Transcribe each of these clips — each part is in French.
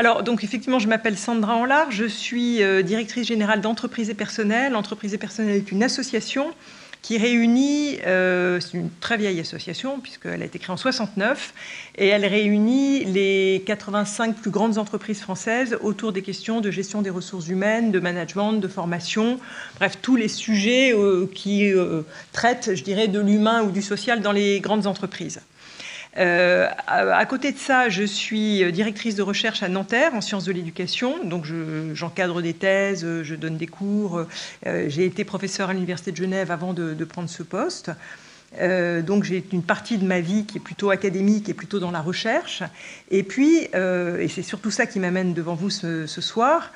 Alors, donc effectivement, je m'appelle Sandra Enlard, je suis directrice générale d'entreprise et personnel. Entreprise et personnel est une association qui réunit, euh, c'est une très vieille association puisqu'elle a été créée en 69, et elle réunit les 85 plus grandes entreprises françaises autour des questions de gestion des ressources humaines, de management, de formation, bref, tous les sujets euh, qui euh, traitent, je dirais, de l'humain ou du social dans les grandes entreprises. Euh, à, côté de ça, je suis directrice de recherche à Nanterre en sciences de l'éducation. Donc, j'encadre des thèses, je donne des cours. Euh, j'ai été professeur à l'Université de Genève avant de, prendre ce poste. Euh, donc j'ai une partie de ma vie qui est plutôt académique et plutôt dans la recherche. Et puis, et c'est surtout ça qui m'amène devant vous ce, ce soir,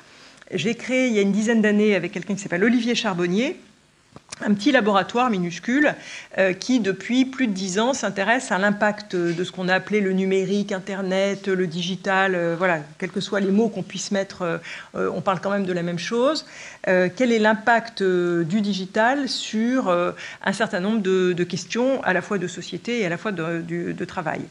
j'ai créé il y a une dizaine d'années avec quelqu'un qui s'appelle Olivier Charbonnier, un petit laboratoire minuscule euh, qui, depuis plus de dix ans, s'intéresse à l'impact de ce qu'on a appelé le numérique, Internet, le digital, euh, voilà, quels que soient les mots qu'on puisse mettre, euh, on parle quand même de la même chose. quel est l'impact du digital sur un certain nombre de, questions, à la fois de société et à la fois de, travail?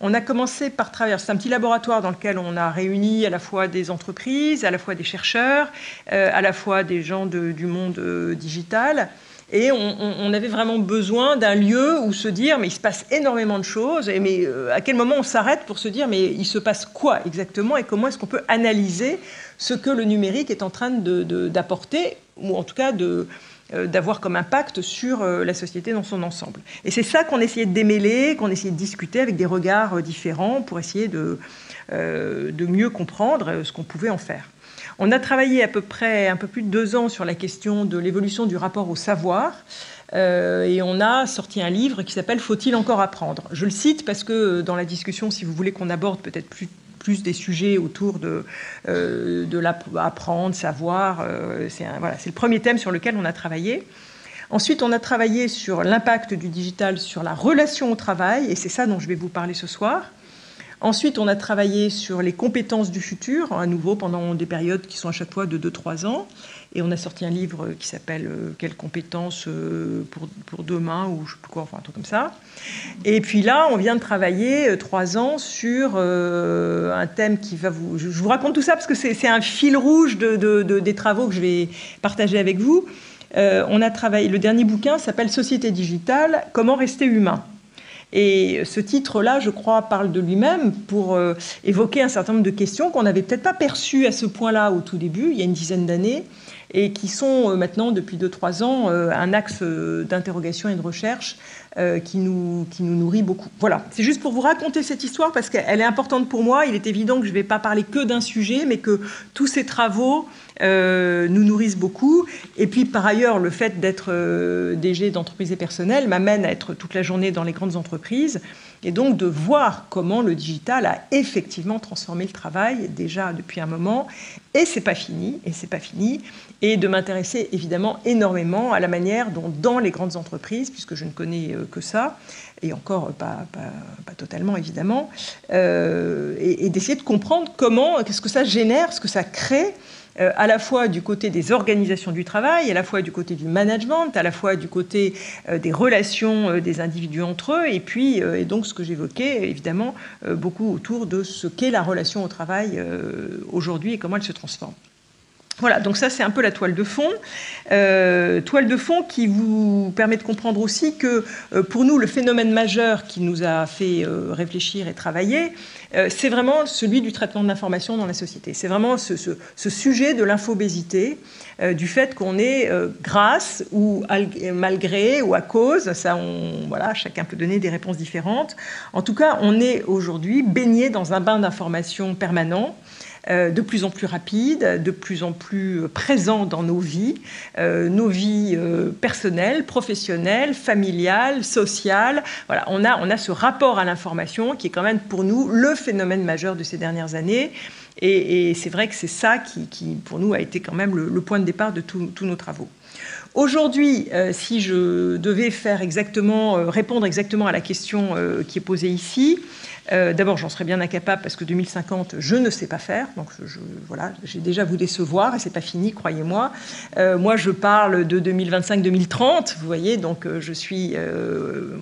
On a commencé par travers, c'est un petit laboratoire dans lequel on a réuni à la fois des entreprises, à la fois des chercheurs, à la fois des gens du monde digital. Et on, avait vraiment besoin d'un lieu où se dire, mais il se passe énormément de choses, et mais euh, à quel moment on s'arrête pour se dire, mais il se passe quoi exactement, et comment est-ce qu'on peut analyser ce que le numérique est en train d'apporter, ou en tout cas euh, d'avoir comme impact sur euh, la société dans son ensemble. Et c'est ça qu'on essayait de démêler, qu'on essayait de discuter avec des regards différents pour essayer de mieux comprendre ce qu'on pouvait en faire. On a travaillé à peu près un peu plus de deux ans sur la question de l'évolution du rapport au savoir. Euh, et on a sorti un livre qui s'appelle Faut-il encore apprendre? Je le cite parce que euh, dans la discussion, si vous voulez qu'on aborde peut-être plus, des sujets autour de, euh, de l'apprendre, savoir, c'est le premier thème sur lequel on a travaillé. Ensuite, on a travaillé sur l'impact du digital sur la relation au travail, et c'est ça dont je vais vous parler ce soir. Ensuite, on a travaillé sur les compétences du futur, à nouveau pendant des périodes qui sont à chaque fois de 2-3 ans. Et on a sorti un livre qui s'appelle euh, Quelles compétences euh, pour, pour, demain ou je sais plus quoi, enfin un truc comme ça. Et puis là, on vient de travailler 3 euh, ans sur un thème qui va vous. Je vous raconte tout ça parce que c'est un fil rouge de, des travaux que je vais partager avec vous. on a travaillé. Le dernier bouquin s'appelle Société digitale Comment rester humain. Et ce titre-là, je crois, parle de lui-même pour euh, évoquer un certain nombre de questions qu'on n'avait peut-être pas perçues à ce point-là au tout début, il y a une dizaine d'années, et qui sont euh, maintenant, depuis 2-3 ans, euh, un axe d'interrogation et de recherche qui, nous, qui nous nourrit beaucoup. Voilà, c'est juste pour vous raconter cette histoire parce qu'elle est importante pour moi. Il est évident que je ne vais pas parler que d'un sujet, mais que tous ces travaux euh, nous nourrissent beaucoup. Et puis par ailleurs, le fait d'être euh, DG d'entreprise et personnel m'amène à être toute la journée dans les grandes entreprises et donc de voir comment le digital a effectivement transformé le travail déjà depuis un moment. Et c'est pas fini, et c'est pas fini. Et de m'intéresser évidemment énormément à la manière dont dans les grandes entreprises, puisque je ne connais euh, que ça, et encore pas, totalement évidemment, et, et d'essayer de comprendre comment, qu'est-ce que ça génère, ce que ça crée euh, à la fois du côté des organisations du travail, à la fois du côté du management, à la fois du côté euh, des relations euh, des individus entre eux, et puis, et donc ce que j'évoquais, évidemment, beaucoup autour de ce qu'est la relation au travail aujourd'hui et comment elle se transforme. Voilà, donc ça c'est un peu la toile de fond. Euh, toile de fond qui vous permet de comprendre aussi que euh, pour nous le phénomène majeur qui nous a fait euh, réfléchir et travailler, c'est vraiment celui du traitement de l'information dans la société. C'est vraiment ce, sujet de l'infobésité, du fait qu'on est grâce ou malgré ou à cause, ça on, voilà, chacun peut donner des réponses différentes. En tout cas, on est aujourd'hui baigné dans un bain d'informations permanent. Euh, de plus en plus rapide, de plus en plus présent dans nos vies, euh, nos vies euh, personnelles, professionnelles, familiales, sociales. Voilà, on a, on a ce rapport à l'information qui est quand même pour nous le phénomène majeur de ces dernières années. Et, c'est vrai que c'est ça qui, pour nous, a été quand même le, point de départ de tous nos travaux. Aujourd'hui, si je devais faire exactement, répondre exactement à la question qui est posée ici, euh, d'abord, j'en serais bien incapable parce que 2050, je ne sais pas faire. Donc, je, voilà, j'ai déjà vous décevoir et c'est pas fini, croyez-moi. Euh, moi, je parle de 2025-2030, vous voyez. Donc, euh, je suis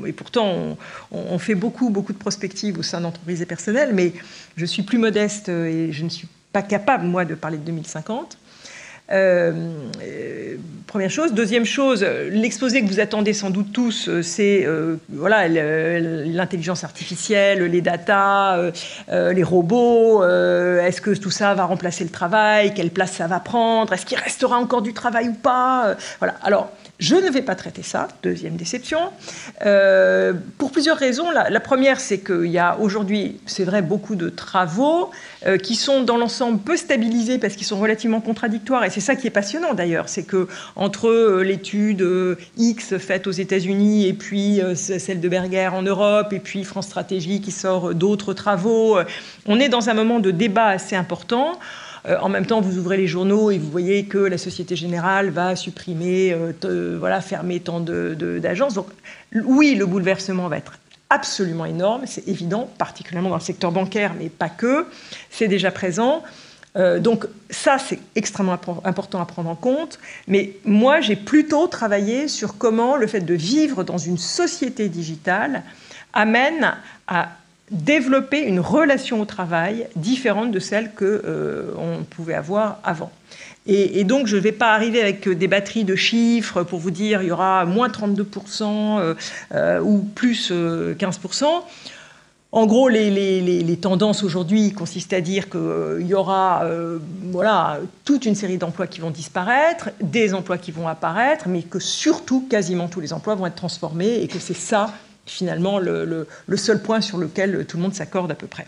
et pourtant, on, fait beaucoup, beaucoup de prospectives au sein d'entreprises et personnelles, mais je suis plus modeste et je ne suis pas capable, moi, de parler de 2050. Euh, euh, première chose. Deuxième chose, l'exposé que vous attendez sans doute tous, euh, c'est voilà l'intelligence artificielle, les data, les robots. Est-ce que tout ça va remplacer le travail? Quelle place ça va prendre? Est-ce qu'il restera encore du travail ou pas? Voilà. Alors je ne vais pas traiter ça, deuxième déception, euh, pour plusieurs raisons. La, première, c'est qu'il y a aujourd'hui, c'est vrai, beaucoup de travaux euh, qui sont dans l'ensemble peu stabilisés parce qu'ils sont relativement contradictoires. Et c'est ça qui est passionnant d'ailleurs, c'est que entre euh, l'étude X faite aux États-Unis et puis celle de Berger en Europe et puis France Stratégie qui sort d'autres travaux, on est dans un moment de débat assez important. Euh, en même temps, vous ouvrez les journaux et vous voyez que la Société Générale va supprimer, euh, voilà, fermer tant d'agences. Donc, oui, le bouleversement va être absolument énorme, c'est évident, particulièrement dans le secteur bancaire, mais pas que. C'est déjà présent. Euh, donc ça, c'est extrêmement important à prendre en compte. Mais moi, j'ai plutôt travaillé sur comment le fait de vivre dans une société digitale amène à développer une relation au travail différente de celle qu'on euh, pouvait avoir avant. Et, donc, je ne vais pas arriver avec des batteries de chiffres pour vous dire il y aura moins 32% euh, euh, ou plus 15%. En gros, les, tendances aujourd'hui consistent à dire qu'il y aura voilà, toute une série d'emplois qui vont disparaître, des emplois qui vont apparaître, mais que surtout, quasiment tous les emplois vont être transformés et que c'est ça finalement le, seul point sur lequel tout le monde s'accorde à peu près.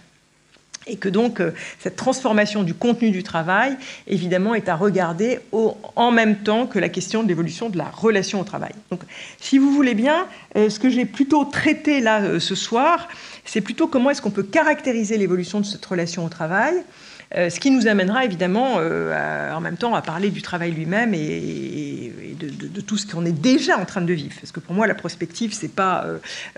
Et que donc euh, cette transformation du contenu du travail, évidemment, est à regarder en même temps que la question de l'évolution de la relation au travail. Donc, si vous voulez bien, euh, ce que j'ai plutôt traité là euh, ce soir, c'est plutôt comment est-ce qu'on peut caractériser l'évolution de cette relation au travail, ce qui nous amènera évidemment euh, en même temps à parler du travail lui-même et, de, tout ce qu'on est déjà en train de vivre. Parce que pour moi, la prospective, c'est pas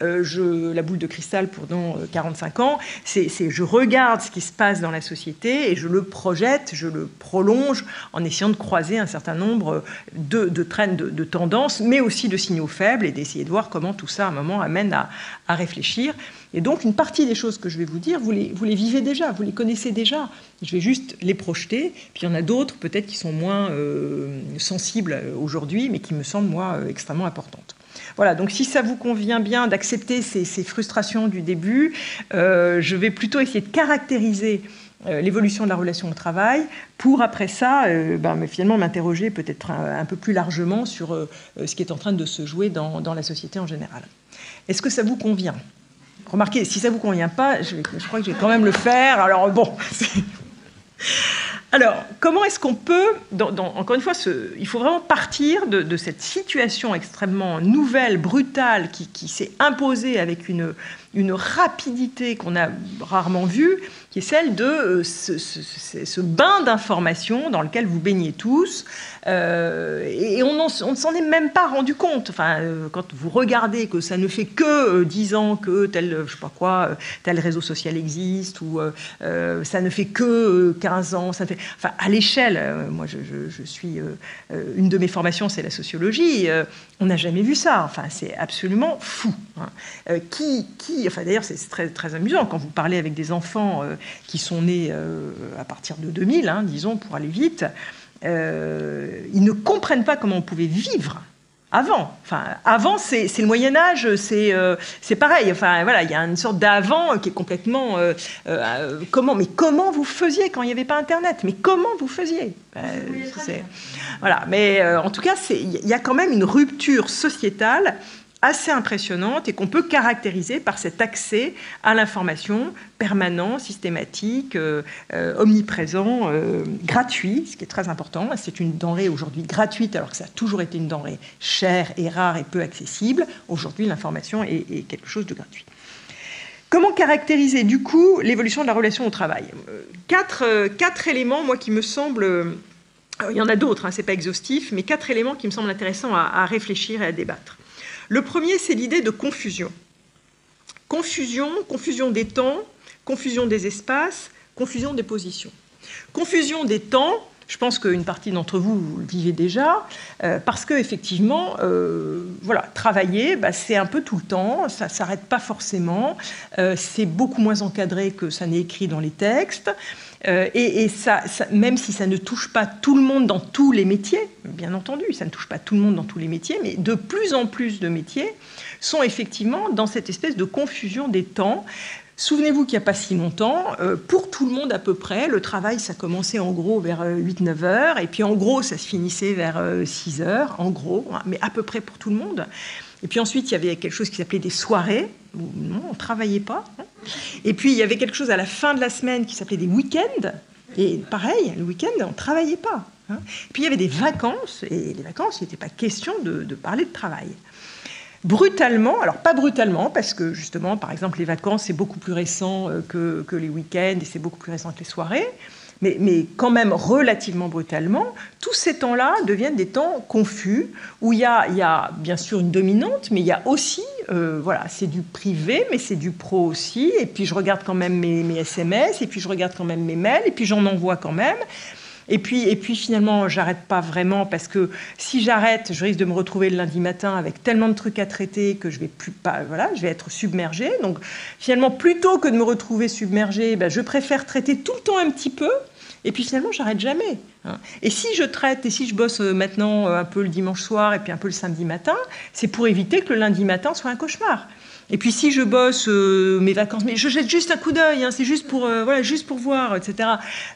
euh, je, la boule de cristal pour dans 45 ans, c'est je regarde ce qui se passe dans la société et je le projette, je le prolonge en essayant de croiser un certain nombre de, de de, tendances, mais aussi de signaux faibles et d'essayer de voir comment tout ça, à un moment, amène à réfléchir. Et donc, une partie des choses que je vais vous dire, vous les, vivez déjà, vous les connaissez déjà. Je vais juste les projeter. Puis il y en a d'autres, peut-être, qui sont moins euh, sensibles aujourd'hui, mais qui me semblent, moi, euh, extrêmement importantes. Voilà, donc si ça vous convient bien d'accepter ces, frustrations du début, euh, je vais plutôt essayer de caractériser l'évolution de la relation au travail pour après ça ben, finalement m'interroger peut-être un, peu plus largement sur ce qui est en train de se jouer dans la société en général. Est-ce que ça vous convient? Remarquez, si ça ne vous convient pas, je, crois que je vais quand même le faire. Alors bon. Alors, comment est-ce qu'on peut, encore une fois, il faut vraiment partir de, cette situation extrêmement nouvelle, brutale, qui, s'est imposée avec une, une rapidité qu'on a rarement vue, qui est celle de euh, ce, bain d'informations dans lequel vous baignez tous, euh, et on, ne s'en est même pas rendu compte. Enfin, euh, quand vous regardez que ça ne fait que 10 ans que tel, je sais pas quoi, tel réseau social existe, ou ça ne fait que 15 ans, ça fait, enfin, à l'échelle, moi je, suis, une de mes formations c'est la sociologie, on n'a jamais vu ça, enfin, c'est absolument fou. Hein. qui, qui, enfin d'ailleurs c'est très, très amusant quand vous parlez avec des enfants qui sont nés euh, à partir de 2000, hein, disons, pour aller vite, euh, ils ne comprennent pas comment on pouvait vivre avant. Enfin, avant, c'est le Moyen Âge, c'est euh, pareil. Enfin, voilà, il y a une sorte d'avant qui est complètement comment. Mais comment vous faisiez quand il n'y avait pas Internet? Mais comment vous faisiez? Voilà. Mais en tout cas, il y a quand même une rupture sociétale assez impressionnante et qu'on peut caractériser par cet accès à l'information permanent, systématique, euh, euh, omniprésent, euh, gratuit, ce qui est très important. C'est une denrée aujourd'hui gratuite alors que ça a toujours été une denrée chère et rare et peu accessible. Aujourd'hui, l'information est, quelque chose de gratuit. Comment caractériser du coup l'évolution de la relation au travail? Quatre, éléments, moi, qui me semblent... Il y en a d'autres, hein, ce n'est pas exhaustif, mais quatre éléments qui me semblent intéressants à réfléchir et à débattre. Le premier, c'est l'idée de confusion. Confusion, confusion des temps, confusion des espaces, confusion des positions. Confusion des temps, Je pense qu'une partie d'entre vous, le vivez déjà, euh, parce que effectivement, euh, travailler, bah, c'est un peu tout le temps, ça s'arrête pas forcément, euh, c'est beaucoup moins encadré que ça n'est écrit dans les textes. Et, ça, même si ça ne touche pas tout le monde dans tous les métiers, bien entendu, ça ne touche pas tout le monde dans tous les métiers, mais de plus en plus de métiers sont effectivement dans cette espèce de confusion des temps Souvenez-vous qu'il n'y a pas si longtemps, euh, pour tout le monde à peu près, le travail, ça commençait en gros vers 8-9 euh, heures, et puis en gros, ça se finissait vers 6 euh, heures, en gros, hein, mais à peu près pour tout le monde. Et puis ensuite, il y avait quelque chose qui s'appelait des soirées, non, on ne travaillait pas. Et puis, il y avait quelque chose à la fin de la semaine qui s'appelait des week-ends, et pareil, le week-end, on ne travaillait pas. Hein. Puis, il y avait des vacances, et les vacances, il n'était pas question de parler de travail brutalement, alors pas brutalement, parce que justement, par exemple, les vacances, c'est beaucoup plus récent euh, que, les week-ends et c'est beaucoup plus récent que les soirées, mais, quand même relativement brutalement, tous ces temps-là deviennent des temps confus, où il y a bien sûr une dominante, mais il y a aussi, euh, voilà, c'est du privé, mais c'est du pro aussi, et puis je regarde quand même mes, SMS, et puis je regarde quand même mes mails, et puis j'en envoie quand même. Et puis, et puis finalement, j'arrête pas vraiment parce que si j'arrête, je risque de me retrouver le lundi matin avec tellement de trucs à traiter que je vais plus pas, voilà, je vais être submergée. Donc finalement, plutôt que de me retrouver submergée, ben, je préfère traiter tout le temps un petit peu. Et puis finalement, j'arrête jamais. Hein. Et si je traite et si je bosse euh, maintenant euh, un peu le dimanche soir et puis un peu le samedi matin, c'est pour éviter que le lundi matin soit un cauchemar. Et puis si je bosse euh, mes vacances, mais je jette juste un coup d'œil, hein, c'est juste pour voilà, juste pour voir, etc.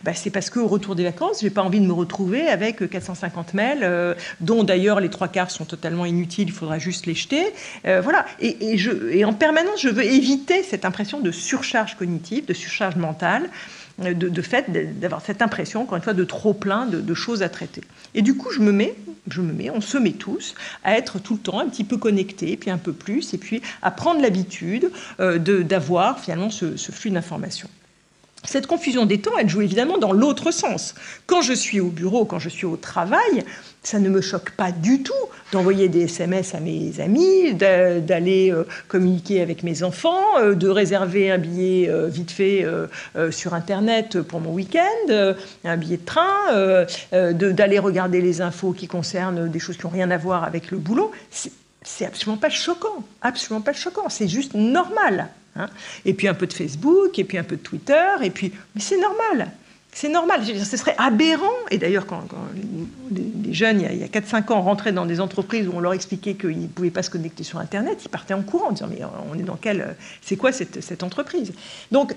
Bah, c'est parce qu'au retour des vacances, j'ai pas envie de me retrouver avec 450 mails, dont d'ailleurs les trois quarts sont totalement inutiles. Il faudra juste les jeter. voilà. Et en permanence, je veux éviter cette impression de surcharge cognitive, de surcharge mentale de, fait d'avoir cette impression, encore une fois, de trop plein de, choses à traiter. Et du coup, je me mets, je me mets, on se met tous à être tout le temps un petit peu connectés, puis un peu plus, et puis à prendre l'habitude euh, d'avoir finalement ce, ce flux d'informations. Cette confusion des temps, elle joue évidemment dans l'autre sens. Quand je suis au bureau, quand je suis au travail, ça ne me choque pas du tout d'envoyer des SMS à mes amis, d'aller euh, communiquer avec mes enfants, euh, de réserver un billet euh, vite fait sur Internet pour mon week-end, un billet de train, d'aller regarder les infos qui concernent des choses qui n'ont rien à voir avec le boulot. C'est absolument pas choquant, absolument pas choquant, c'est juste normal. Hein. et puis un peu de Facebook, et puis un peu de Twitter, et puis. Mais c'est normal. C'est normal. ce serait aberrant. Et d'ailleurs, quand, les, jeunes, il y a, 4-5 ans, rentraient dans des entreprises où on leur expliquait qu'ils ne pouvaient pas se connecter sur Internet, ils partaient en courant en disant Mais on est dans quelle. C'est quoi cette, cette entreprise? Donc,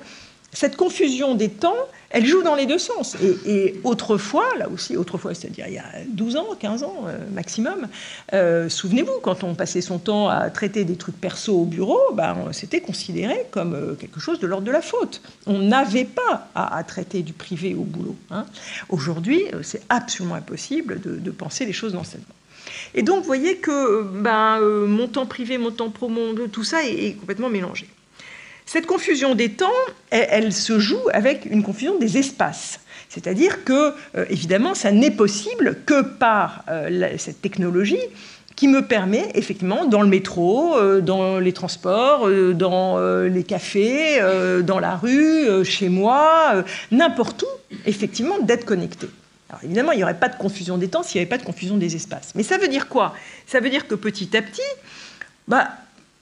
cette confusion des temps, elle joue dans les deux sens. Et, autrefois, là aussi, autrefois, c'est-à-dire il y a 12 ans, 15 ans euh, maximum, euh, souvenez-vous, quand on passait son temps à traiter des trucs perso au bureau, bah, c'était considéré comme euh, quelque chose de l'ordre de la faute. On n'avait pas à, traiter du privé au boulot. Hein. Aujourd'hui, c'est absolument impossible de, penser les choses dans. Et donc, vous voyez que ben, mon temps privé, mon temps pro, tout ça est complètement mélangé. Cette confusion des temps, elle, se joue avec une confusion des espaces. C'est-à-dire que, euh, évidemment, ça n'est possible que par euh, cette technologie qui me permet, effectivement, dans le métro, euh, dans les transports, dans les cafés, dans la rue, chez moi, n'importe où, effectivement, d'être connecté. Alors évidemment, il n'y aurait pas de confusion des temps s'il n'y avait pas de confusion des espaces. Mais ça veut dire quoi? Ça veut dire que petit à petit, bah,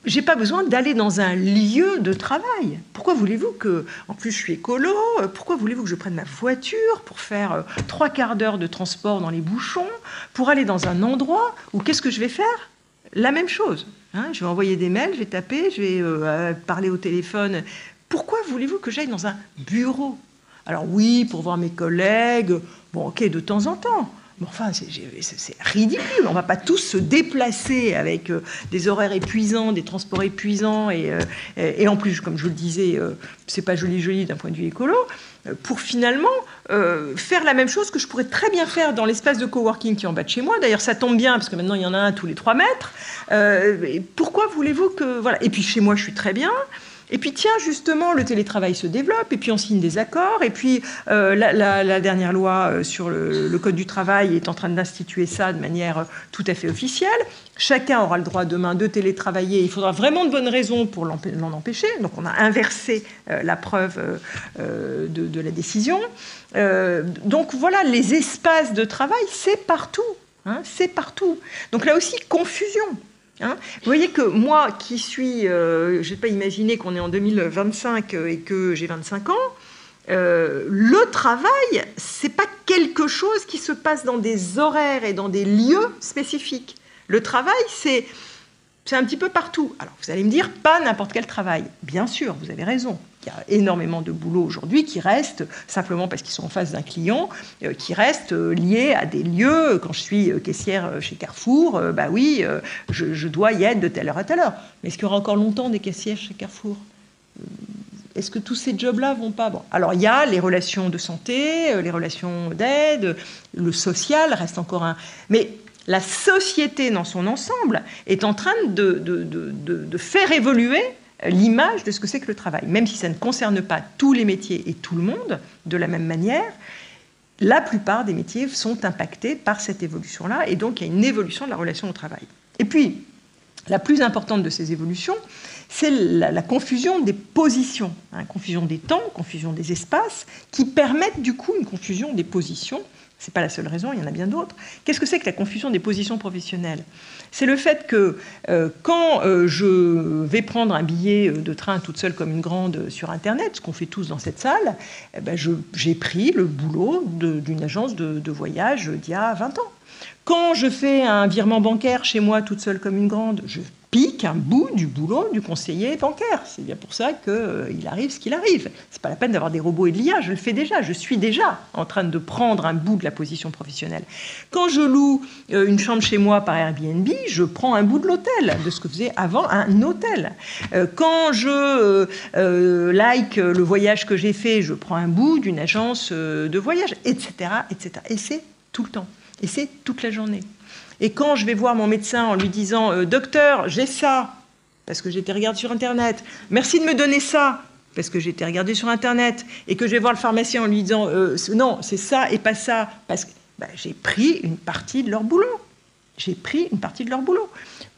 j'ai pas besoin d'aller dans un lieu de travail. Pourquoi voulez-vous que, en plus je suis écolo, pourquoi voulez-vous que je prenne ma voiture pour faire euh, trois quarts d'heure de transport dans les bouchons, pour aller dans un endroit où qu'est-ce que je vais faire? La même chose. Hein. je vais envoyer des mails, je vais taper, je vais euh, parler au téléphone. Pourquoi voulez-vous que j'aille dans un bureau? Alors oui, pour voir mes collègues, bon ok, de temps en temps enfin, c'est ridicule. On ne va pas tous se déplacer avec euh, des horaires épuisants, des transports épuisants, et, euh, et, en plus, comme je le disais, euh, c'est pas joli joli d'un point de vue écolo, pour finalement faire la même chose que je pourrais très bien faire dans l'espace de coworking qui est en bas de chez moi. D'ailleurs, ça tombe bien parce que maintenant il y en a un tous les trois mètres. pourquoi voulez-vous que voilà Et puis chez moi, je suis très bien. Et puis tiens, justement, le télétravail se développe, et puis on signe des accords, et puis euh, la, dernière loi euh, sur le, Code du travail est en train d'instituer ça de manière euh, tout à fait officielle. Chacun aura le droit demain de télétravailler. Il faudra vraiment de bonnes raisons pour l'en empêcher. Donc on a inversé la preuve de, la décision. donc voilà, les espaces de travail, c'est partout. Hein, c'est partout. Donc là aussi, confusion. Hein. Vous voyez que moi qui suis, euh, je n'ai pas imaginé qu'on est en 2025 euh, et que j'ai 25 ans, euh, le travail, c'est pas quelque chose qui se passe dans des horaires et dans des lieux spécifiques. Le travail, c'est c'est un petit peu partout. Alors vous allez me dire, pas n'importe quel travail. Bien sûr, vous avez raison. Y a énormément de boulot aujourd'hui qui reste, simplement parce qu'ils sont en face d'un client, euh, qui reste euh, lié à des lieux. Quand je suis euh, caissière chez Carrefour, bah oui, je, dois y être de telle heure à telle heure. Mais est-ce qu'il y aura encore longtemps des caissières chez Carrefour? Est-ce que tous ces jobs-là vont pas? Bon. Alors il y a les relations de santé, les relations d'aide, le social reste encore un. Mais la société dans son ensemble est en train de faire évoluer l'image de ce que c'est que le travail. Même si ça ne concerne pas tous les métiers et tout le monde de la même manière, la plupart des métiers sont impactés par cette évolution-là, et donc il y a une évolution de la relation au travail. Et puis, la plus importante de ces évolutions, c'est la, confusion des positions, hein, confusion des temps, confusion des espaces, qui permettent du coup une confusion des positions ce n'est pas la seule raison, il y en a bien d'autres. Qu'est-ce que c'est que la confusion des positions professionnelles? C'est le fait que euh, quand euh, je vais prendre un billet de train toute seule comme une grande sur Internet, ce qu'on fait tous dans cette salle, eh ben j'ai pris le boulot d'une agence de, de voyage d'il y a 20 ans. Quand je fais un virement bancaire chez moi toute seule comme une grande, je pique un bout du boulot du conseiller bancaire. C'est bien pour ça qu'il euh, arrive ce qu'il arrive. C'est pas la peine d'avoir des robots et de l'IA, je le fais déjà, je suis déjà en train de prendre un bout de la position professionnelle. Quand je loue euh, une chambre chez moi par Airbnb, je prends un bout de l'hôtel, de ce que faisait avant un hôtel. Euh, quand je like le voyage que j'ai fait, je prends un bout d'une agence de voyage, etc., etc. Et c'est tout le temps. Et c'est toute la journée. Et quand je vais voir mon médecin en lui disant euh, Docteur, j'ai ça, parce que j'ai été regarder sur Internet, merci de me donner ça, parce que j'ai été regarder sur Internet, et que je vais voir le pharmacien en lui disant euh, Non, c'est ça et pas ça, parce que bah, j'ai pris une partie de leur boulot. J'ai pris une partie de leur boulot,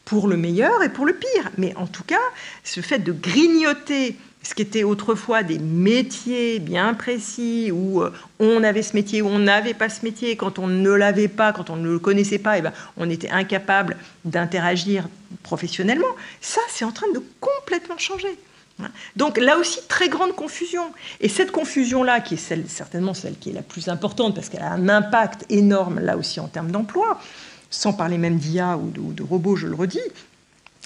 pour le meilleur et pour le pire. Mais en tout cas, ce fait de grignoter ce qui était autrefois des métiers bien précis, où euh, on avait ce métier, où on n'avait pas ce métier, quand on ne l'avait pas, quand on ne le connaissait pas, et eh ben, on était incapable d'interagir professionnellement, ça c'est en train de complètement changer. Donc là aussi, très grande confusion. Et cette confusion-là, qui est certainement celle qui est la plus importante, parce qu'elle a un impact énorme là aussi en termes d'emploi, sans parler même d'IA ou de robots, je le redis,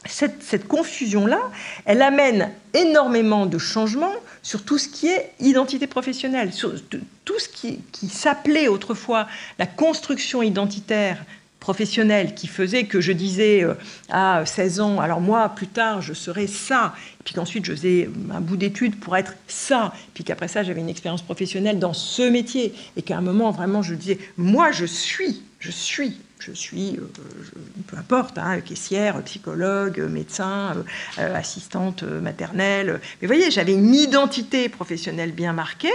cette, confusion-là, elle amène énormément de changements sur tout ce qui est identité professionnelle, sur tout ce qui, s'appelait autrefois la construction identitaire professionnelle qui faisait que je disais euh, à 16 ans, alors moi, plus tard, je serai ça, puis qu'ensuite je faisais un bout d'études pour être ça, puis qu'après ça, j'avais une expérience professionnelle dans ce métier, et qu'à un moment, vraiment, je disais, moi, je suis, je suis je suis, euh, peu importe, hein, caissière, psychologue, médecin, euh, euh, assistante maternelle. Mais voyez, j'avais une identité professionnelle bien marquée.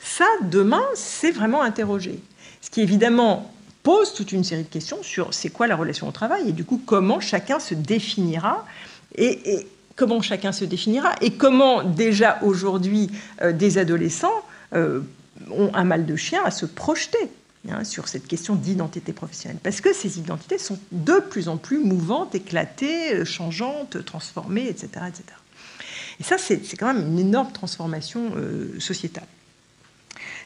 Ça, demain, c'est vraiment interrogé. Ce qui évidemment pose toute une série de questions sur c'est quoi la relation au travail et du coup comment chacun se définira et, comment chacun se définira et comment déjà aujourd'hui des adolescents ont un mal de chien à se projeter Hein, sur cette question d'identité professionnelle. Parce que ces identités sont de plus en plus mouvantes, éclatées, euh, changeantes, transformées, etc. etc. Et ça, c'est quand même une énorme transformation euh, sociétale.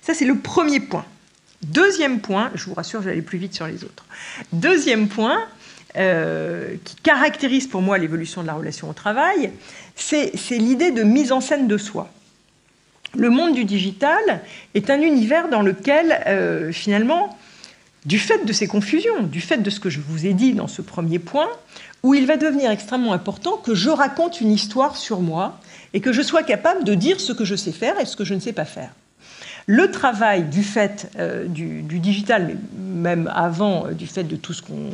Ça, c'est le premier point. Deuxième point, je vous rassure, j'allais plus vite sur les autres. Deuxième point, euh, qui caractérise pour moi l'évolution de la relation au travail, c'est l'idée de mise en scène de soi le monde du digital est un univers dans lequel, euh, finalement, du fait de ces confusions, du fait de ce que je vous ai dit dans ce premier point, où il va devenir extrêmement important que je raconte une histoire sur moi et que je sois capable de dire ce que je sais faire et ce que je ne sais pas faire. Le travail du fait euh, du, digital, mais même avant euh, du fait de tout ce qu'on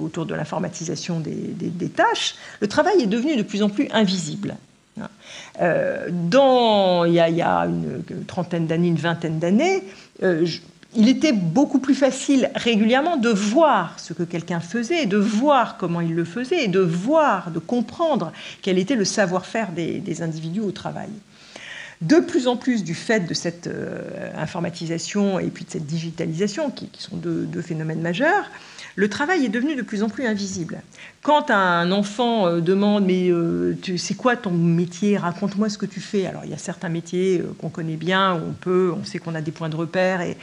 autour de l'informatisation des, des, tâches, le travail est devenu de plus en plus invisible. Dans, il, y a, une, trentaine d'années, une vingtaine d'années, il était beaucoup plus facile régulièrement de voir ce que quelqu'un faisait, de voir comment il le faisait, de voir, de comprendre quel était le savoir-faire des, individus au travail. De plus en plus, du fait de cette euh, informatisation et puis de cette digitalisation, qui, sont deux, phénomènes majeurs, le travail est devenu de plus en plus invisible. Quand un enfant euh, demande mais euh, c'est quoi ton métier? Raconte-moi ce que tu fais. Alors il y a certains métiers qu'on connaît bien, où on peut, on sait qu'on a des points de repère et,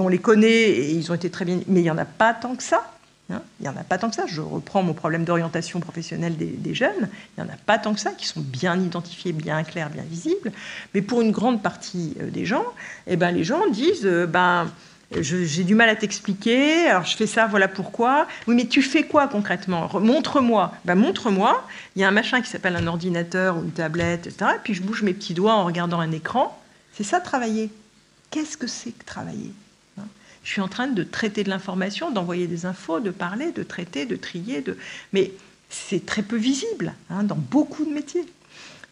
on les connaît et ils ont été très bien. Mais il n'y en a pas tant que ça. Hein. il n'y en a pas tant que ça. Je reprends mon problème d'orientation professionnelle des, jeunes. Il n'y en a pas tant que ça qui sont bien identifiés, bien clairs, bien visibles. Mais pour une grande partie euh, des gens, eh ben, les gens disent euh, ben, j'ai du mal à t'expliquer, alors je fais ça, voilà pourquoi. Oui, mais tu fais quoi concrètement? Montre-moi. Ben, montre-moi. Il y a un machin qui s'appelle un ordinateur ou une tablette, etc. Et puis je bouge mes petits doigts en regardant un écran. C'est ça, travailler. Qu'est-ce que c'est que travailler? Je suis en train de traiter de l'information, d'envoyer des infos, de parler, de traiter, de trier, de... mais c'est très peu visible hein, dans beaucoup de métiers.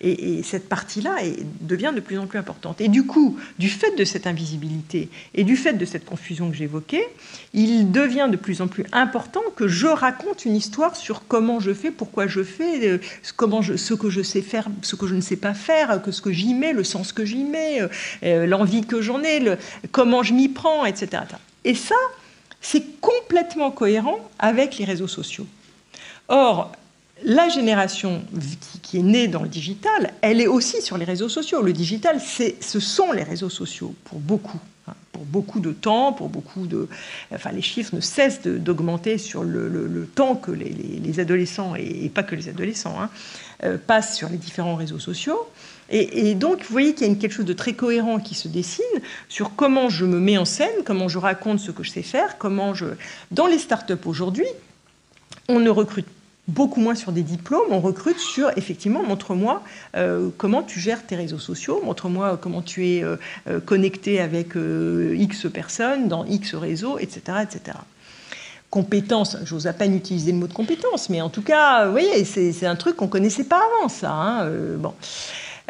Et, cette partie-là devient de plus en plus importante. Et du coup, du fait de cette invisibilité et du fait de cette confusion que j'évoquais, il devient de plus en plus important que je raconte une histoire sur comment je fais, pourquoi je fais, euh, ce que je sais faire, ce que je ne sais pas faire, que ce que j'y mets, le sens que j'y mets, euh, euh, l'envie que j'en ai, comment je m'y prends, etc. Et ça, c'est complètement cohérent avec les réseaux sociaux. Or, la génération qui est née dans le digital, elle est aussi sur les réseaux sociaux. Le digital, ce sont les réseaux sociaux pour beaucoup. Hein, pour beaucoup de temps, pour beaucoup de... Enfin, les chiffres ne cessent d'augmenter sur le, temps que les, adolescents, et, pas que les adolescents, hein, euh, passent sur les différents réseaux sociaux. Et, donc, vous voyez qu'il y a quelque chose de très cohérent qui se dessine sur comment je me mets en scène, comment je raconte ce que je sais faire, comment je... Dans les startups aujourd'hui, on ne recrute beaucoup moins sur des diplômes, on recrute sur, effectivement, montre-moi euh, comment tu gères tes réseaux sociaux, montre-moi comment tu es euh, euh, connecté avec X personnes dans X réseaux, etc. etc. Compétences, j'ose à peine utiliser le mot de compétence, mais en tout cas, vous voyez, c'est un truc qu'on ne connaissait pas avant, ça. Hein, bon.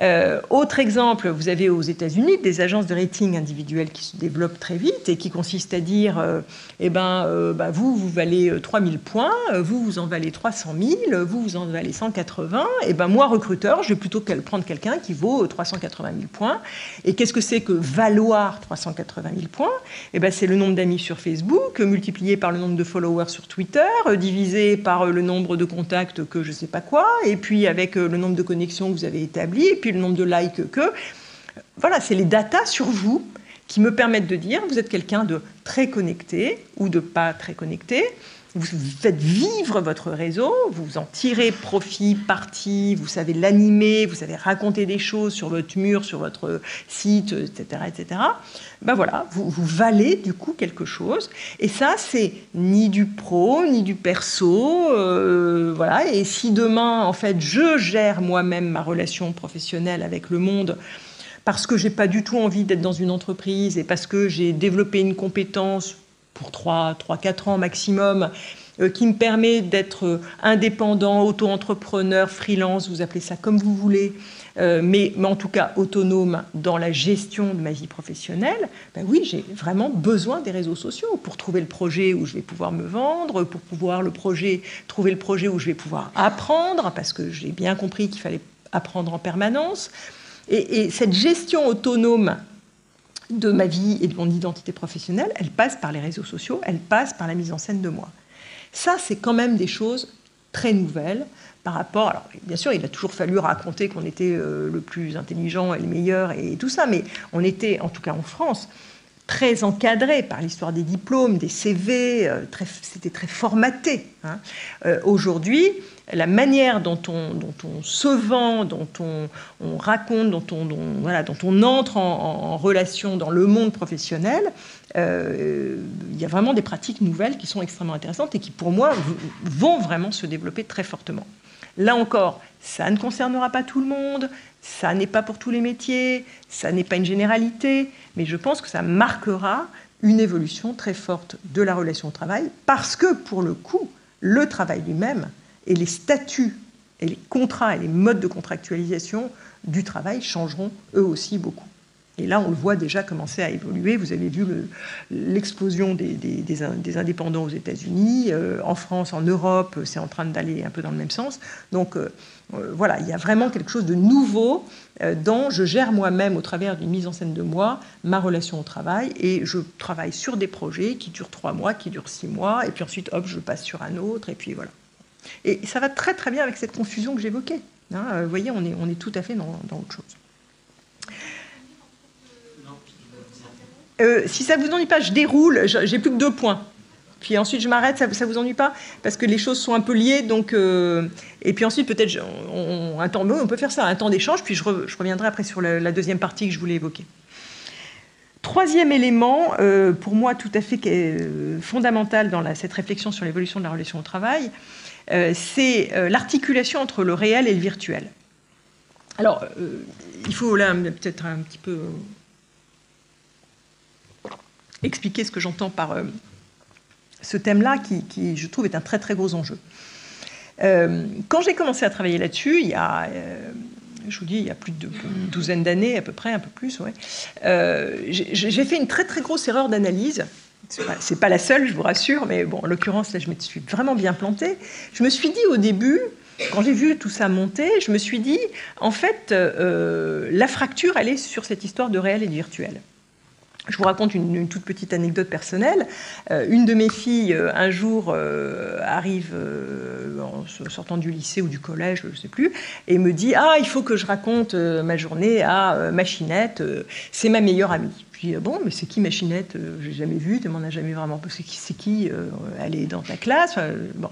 Euh, autre exemple, vous avez aux États-Unis des agences de rating individuelles qui se développent très vite et qui consistent à dire euh, eh ben, euh, bah, vous, vous valez 3000 points, vous, vous en valez 300 000, vous, vous en valez 180. Et ben, moi, recruteur, je vais plutôt prendre quelqu'un qui vaut 380 000 points. Et qu'est-ce que c'est que valoir 380 000 points? Eh ben, C'est le nombre d'amis sur Facebook multiplié par le nombre de followers sur Twitter, divisé par le nombre de contacts que je ne sais pas quoi, et puis avec le nombre de connexions que vous avez établies, le nombre de likes que. Voilà, c'est les datas sur vous qui me permettent de dire vous êtes quelqu'un de très connecté ou de pas très connecté. Vous faites vivre votre réseau, vous en tirez profit, parti, vous savez l'animer, vous savez raconter des choses sur votre mur, sur votre site, etc. etc. Ben voilà, vous, vous valez du coup quelque chose. Et ça, c'est ni du pro, ni du perso. Euh, voilà. Et si demain, en fait, je gère moi-même ma relation professionnelle avec le monde, parce que j'ai pas du tout envie d'être dans une entreprise et parce que j'ai développé une compétence pour 3-4 ans maximum, euh, qui me permet d'être euh, indépendant, auto-entrepreneur, freelance, vous appelez ça comme vous voulez, euh, mais, en tout cas autonome dans la gestion de ma vie professionnelle, ben oui, j'ai vraiment besoin des réseaux sociaux pour trouver le projet où je vais pouvoir me vendre, pour pouvoir le projet, trouver le projet où je vais pouvoir apprendre, parce que j'ai bien compris qu'il fallait apprendre en permanence. et cette gestion autonome de ma vie et de mon identité professionnelle, elle passe par les réseaux sociaux, elle passe par la mise en scène de moi. Ça, c'est quand même des choses très nouvelles par rapport. Alors, bien sûr, il a toujours fallu raconter qu'on était euh, le plus intelligent et le meilleur et tout ça, mais on était, en tout cas en France, très encadré par l'histoire des diplômes, des CV, euh, c'était très formaté. Hein. Euh, aujourd'hui, la manière dont on, se vend, dont on, raconte, dont on, voilà, dont on entre en, relation dans le monde professionnel, euh, il y a vraiment des pratiques nouvelles qui sont extrêmement intéressantes et qui, pour moi, vont vraiment se développer très fortement. Là encore, ça ne concernera pas tout le monde, ça n'est pas pour tous les métiers, ça n'est pas une généralité, mais je pense que ça marquera une évolution très forte de la relation au travail, parce que pour le coup, le travail lui-même et les statuts Et les contrats et les modes de contractualisation du travail changeront eux aussi beaucoup. Et là, on le voit déjà commencer à évoluer. Vous avez vu l'explosion des, indépendants aux États-Unis. Euh, en France, en Europe, c'est en train d'aller un peu dans le même sens. Donc euh, euh, voilà, il y a vraiment quelque chose de nouveau dont je gère moi-même, au travers d'une mise en scène de moi, ma relation au travail. Et je travaille sur des projets qui durent trois mois, qui durent six mois. Et puis ensuite, hop, je passe sur un autre. Et puis voilà. Et ça va très très bien avec cette confusion que j'évoquais. Hein. vous voyez, on est, on est tout à fait dans, dans autre chose. Euh, si ça vous ennuie pas, je déroule, j'ai plus que deux points. Puis ensuite, je m'arrête, ça, ne vous ennuie pas? Parce que les choses sont un peu liées, donc... Euh, et puis ensuite, peut-être, on, un temps, on peut faire ça, un temps d'échange, puis je, reviendrai après sur la, deuxième partie que je voulais évoquer. Troisième élément, euh, pour moi tout à fait fondamental dans cette réflexion sur l'évolution de la relation au travail, c'est l'articulation entre le réel et le virtuel. Alors, il faut là peut-être un petit peu expliquer ce que j'entends par euh, ce thème-là, qui, je trouve, est un très très gros enjeu. Euh, quand j'ai commencé à travailler là-dessus, il y a, euh, je vous dis, il y a plus d'une douzaine d'années à peu près, un peu plus, j'ai fait une très très grosse erreur d'analyse. C'est pas, la seule, je vous rassure, mais bon, en l'occurrence, là, je me suis vraiment bien plantée. Je me suis dit au début, quand j'ai vu tout ça monter, je me suis dit, en fait, la fracture, elle est sur cette histoire de réel et de virtuel. Je vous raconte une, toute petite anecdote personnelle. Euh, une de mes filles, euh, un jour, euh, arrive en sortant du lycée ou du collège, je ne sais plus, et me dit Ah, il faut que je raconte ma journée à Machinette, c'est ma meilleure amie. Puis bon, mais c'est qui Machinette Je n'ai jamais vu, tu m'en as jamais vraiment. Qui, c'est qui Elle est dans ta classe Bon.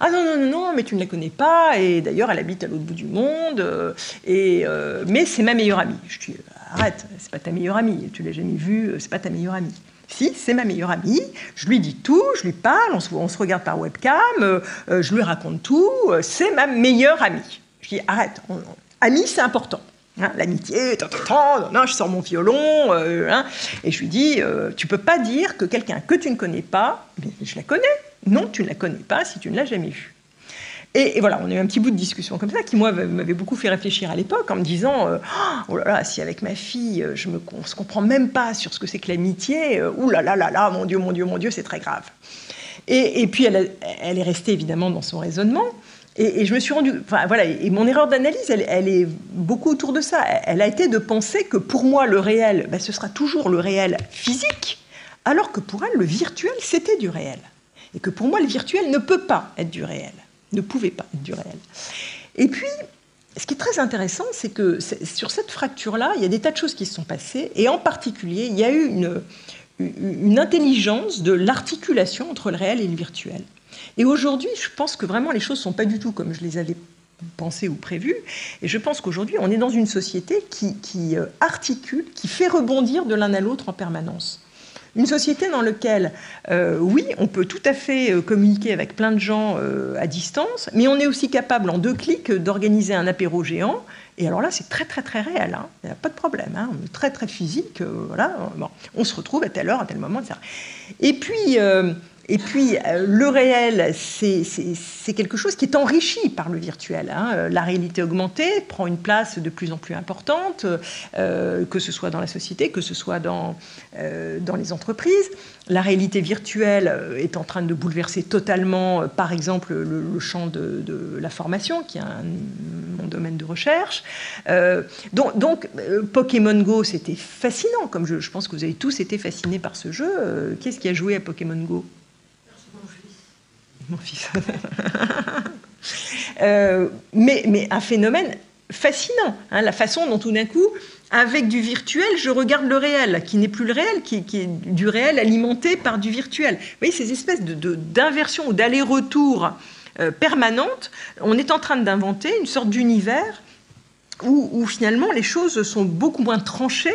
Ah non, non, non, non, mais tu ne la connais pas, et d'ailleurs elle habite à l'autre bout du monde, et, mais c'est ma meilleure amie. Je dis, arrête, c'est pas ta meilleure amie, tu l'as jamais vue, c'est pas ta meilleure amie. Si, c'est ma meilleure amie, je lui dis tout, je lui parle, on se, regarde par webcam, euh, euh, je lui raconte tout, euh, c'est ma meilleure amie. Je dis, arrête, amie, c'est important. Hein, L'amitié, non, je sors mon violon, hein, et je lui dis, tu peux pas dire que quelqu'un que tu ne connais pas, je la connais. Non, tu ne la connais pas si tu ne l'as jamais vue. Et, voilà, on a eu un petit bout de discussion comme ça qui, moi, m'avait beaucoup fait réfléchir à l'époque en me disant euh, Oh là là, si avec ma fille, euh, je me, on ne se comprend même pas sur ce que c'est que l'amitié, euh, ouh là là là là, mon Dieu, mon Dieu, mon Dieu, c'est très grave. Et, puis, elle, est restée évidemment dans son raisonnement. Et, je me suis rendu. Enfin, voilà, et mon erreur d'analyse, elle, est beaucoup autour de ça. Elle a été de penser que pour moi, le réel, ben, ce sera toujours le réel physique, alors que pour elle, le virtuel, c'était du réel. Et que pour moi, le virtuel ne peut pas être du réel ne pouvait pas être du réel. Et puis, ce qui est très intéressant, c'est que sur cette fracture-là, il y a des tas de choses qui se sont passées, et en particulier, il y a eu une intelligence de l'articulation entre le réel et le virtuel. Et aujourd'hui, je pense que vraiment les choses ne sont pas du tout comme je les avais pensées ou prévues. Et je pense qu'aujourd'hui, on est dans une société qui, euh, articule, qui fait rebondir de l'un à l'autre en permanence. Une société dans laquelle, euh, oui, on peut tout à fait euh, communiquer avec plein de gens à distance, mais on est aussi capable en deux clics d'organiser un apéro géant. Et alors là, c'est très très très réel. Hein. Il n'y a pas de problème. Hein. On est très très physique. voilà. On se retrouve à telle heure, à tel moment. Et puis, et puis, euh, le réel, c'est quelque chose qui est enrichi par le virtuel. Hein. Euh, la réalité augmentée prend une place de plus en plus importante, euh, que ce soit dans la société, que ce soit dans, les entreprises. La réalité virtuelle est en train de bouleverser totalement, par exemple, le, champ de, la formation, qui est mon domaine de recherche. donc, Pokémon Go, c'était fascinant, comme je, pense que vous avez tous été fascinés par ce jeu. Qu'est-ce qui a joué à Pokémon Go? Mon fils. Euh, mais, un phénomène fascinant, hein, la façon dont tout d'un coup, avec du virtuel, je regarde le réel, qui n'est plus le réel, qui, est du réel alimenté par du virtuel. Vous voyez, ces espèces d'inversion ou d'aller-retour euh, permanente, on est en train d'inventer une sorte d'univers où, finalement les choses sont beaucoup moins tranchées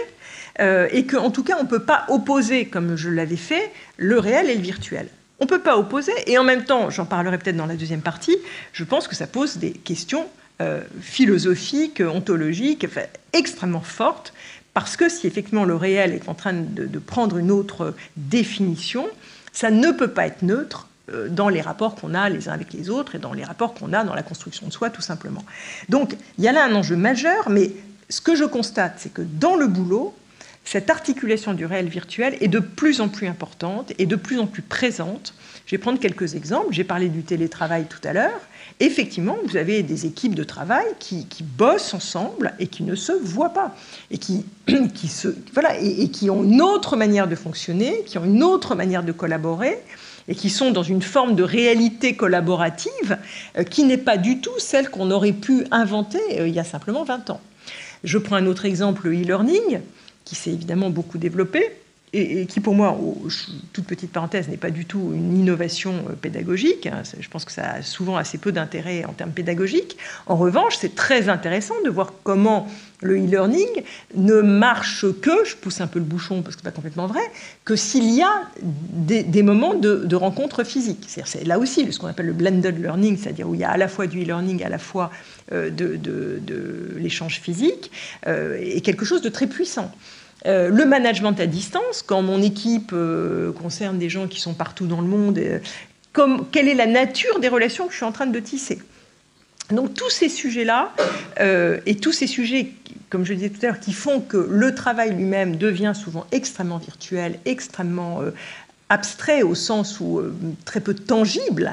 euh, et qu'en tout cas on ne peut pas opposer, comme je l'avais fait, le réel et le virtuel. On ne peut pas opposer, et en même temps, j'en parlerai peut-être dans la deuxième partie, je pense que ça pose des questions euh, philosophiques, ontologiques, extrêmement fortes, parce que si effectivement le réel est en train de, prendre une autre définition, ça ne peut pas être neutre euh, dans les rapports qu'on a les uns avec les autres et dans les rapports qu'on a dans la construction de soi, tout simplement. Donc, il y a là un enjeu majeur, mais ce que je constate, c'est que dans le boulot, cette articulation du réel virtuel est de plus en plus importante et de plus en plus présente. Je vais prendre quelques exemples. J'ai parlé du télétravail tout à l'heure. Effectivement, vous avez des équipes de travail qui, bossent ensemble et qui ne se voient pas et qui, qui se, voilà, et, qui ont une autre manière de fonctionner, qui ont une autre manière de collaborer et qui sont dans une forme de réalité collaborative euh, qui n'est pas du tout celle qu'on aurait pu inventer euh, il y a simplement 20 ans. Je prends un autre exemple, le e-learning qui s'est évidemment beaucoup développé et, qui pour moi, toute petite parenthèse, n'est pas du tout une innovation euh, pédagogique. Hein. Je pense que ça a souvent assez peu d'intérêt en termes pédagogiques. En revanche, c'est très intéressant de voir comment le e-learning ne marche que, je pousse un peu le bouchon parce que ce n'est pas complètement vrai, que s'il y a des, moments de, de rencontres physiques. C'est là aussi ce qu'on appelle le blended learning, c'est-à-dire où il y a à la fois du e-learning, à la fois euh, de, de l'échange physique, euh, et quelque chose de très puissant. Euh, le management à distance, quand mon équipe euh, concerne des gens qui sont partout dans le monde, euh, quelle est la nature des relations que je suis en train de tisser? Donc tous ces sujets-là, et tous ces sujets, comme je disais tout à l'heure, qui font que le travail lui-même devient souvent extrêmement virtuel, extrêmement abstrait au sens où très peu tangible,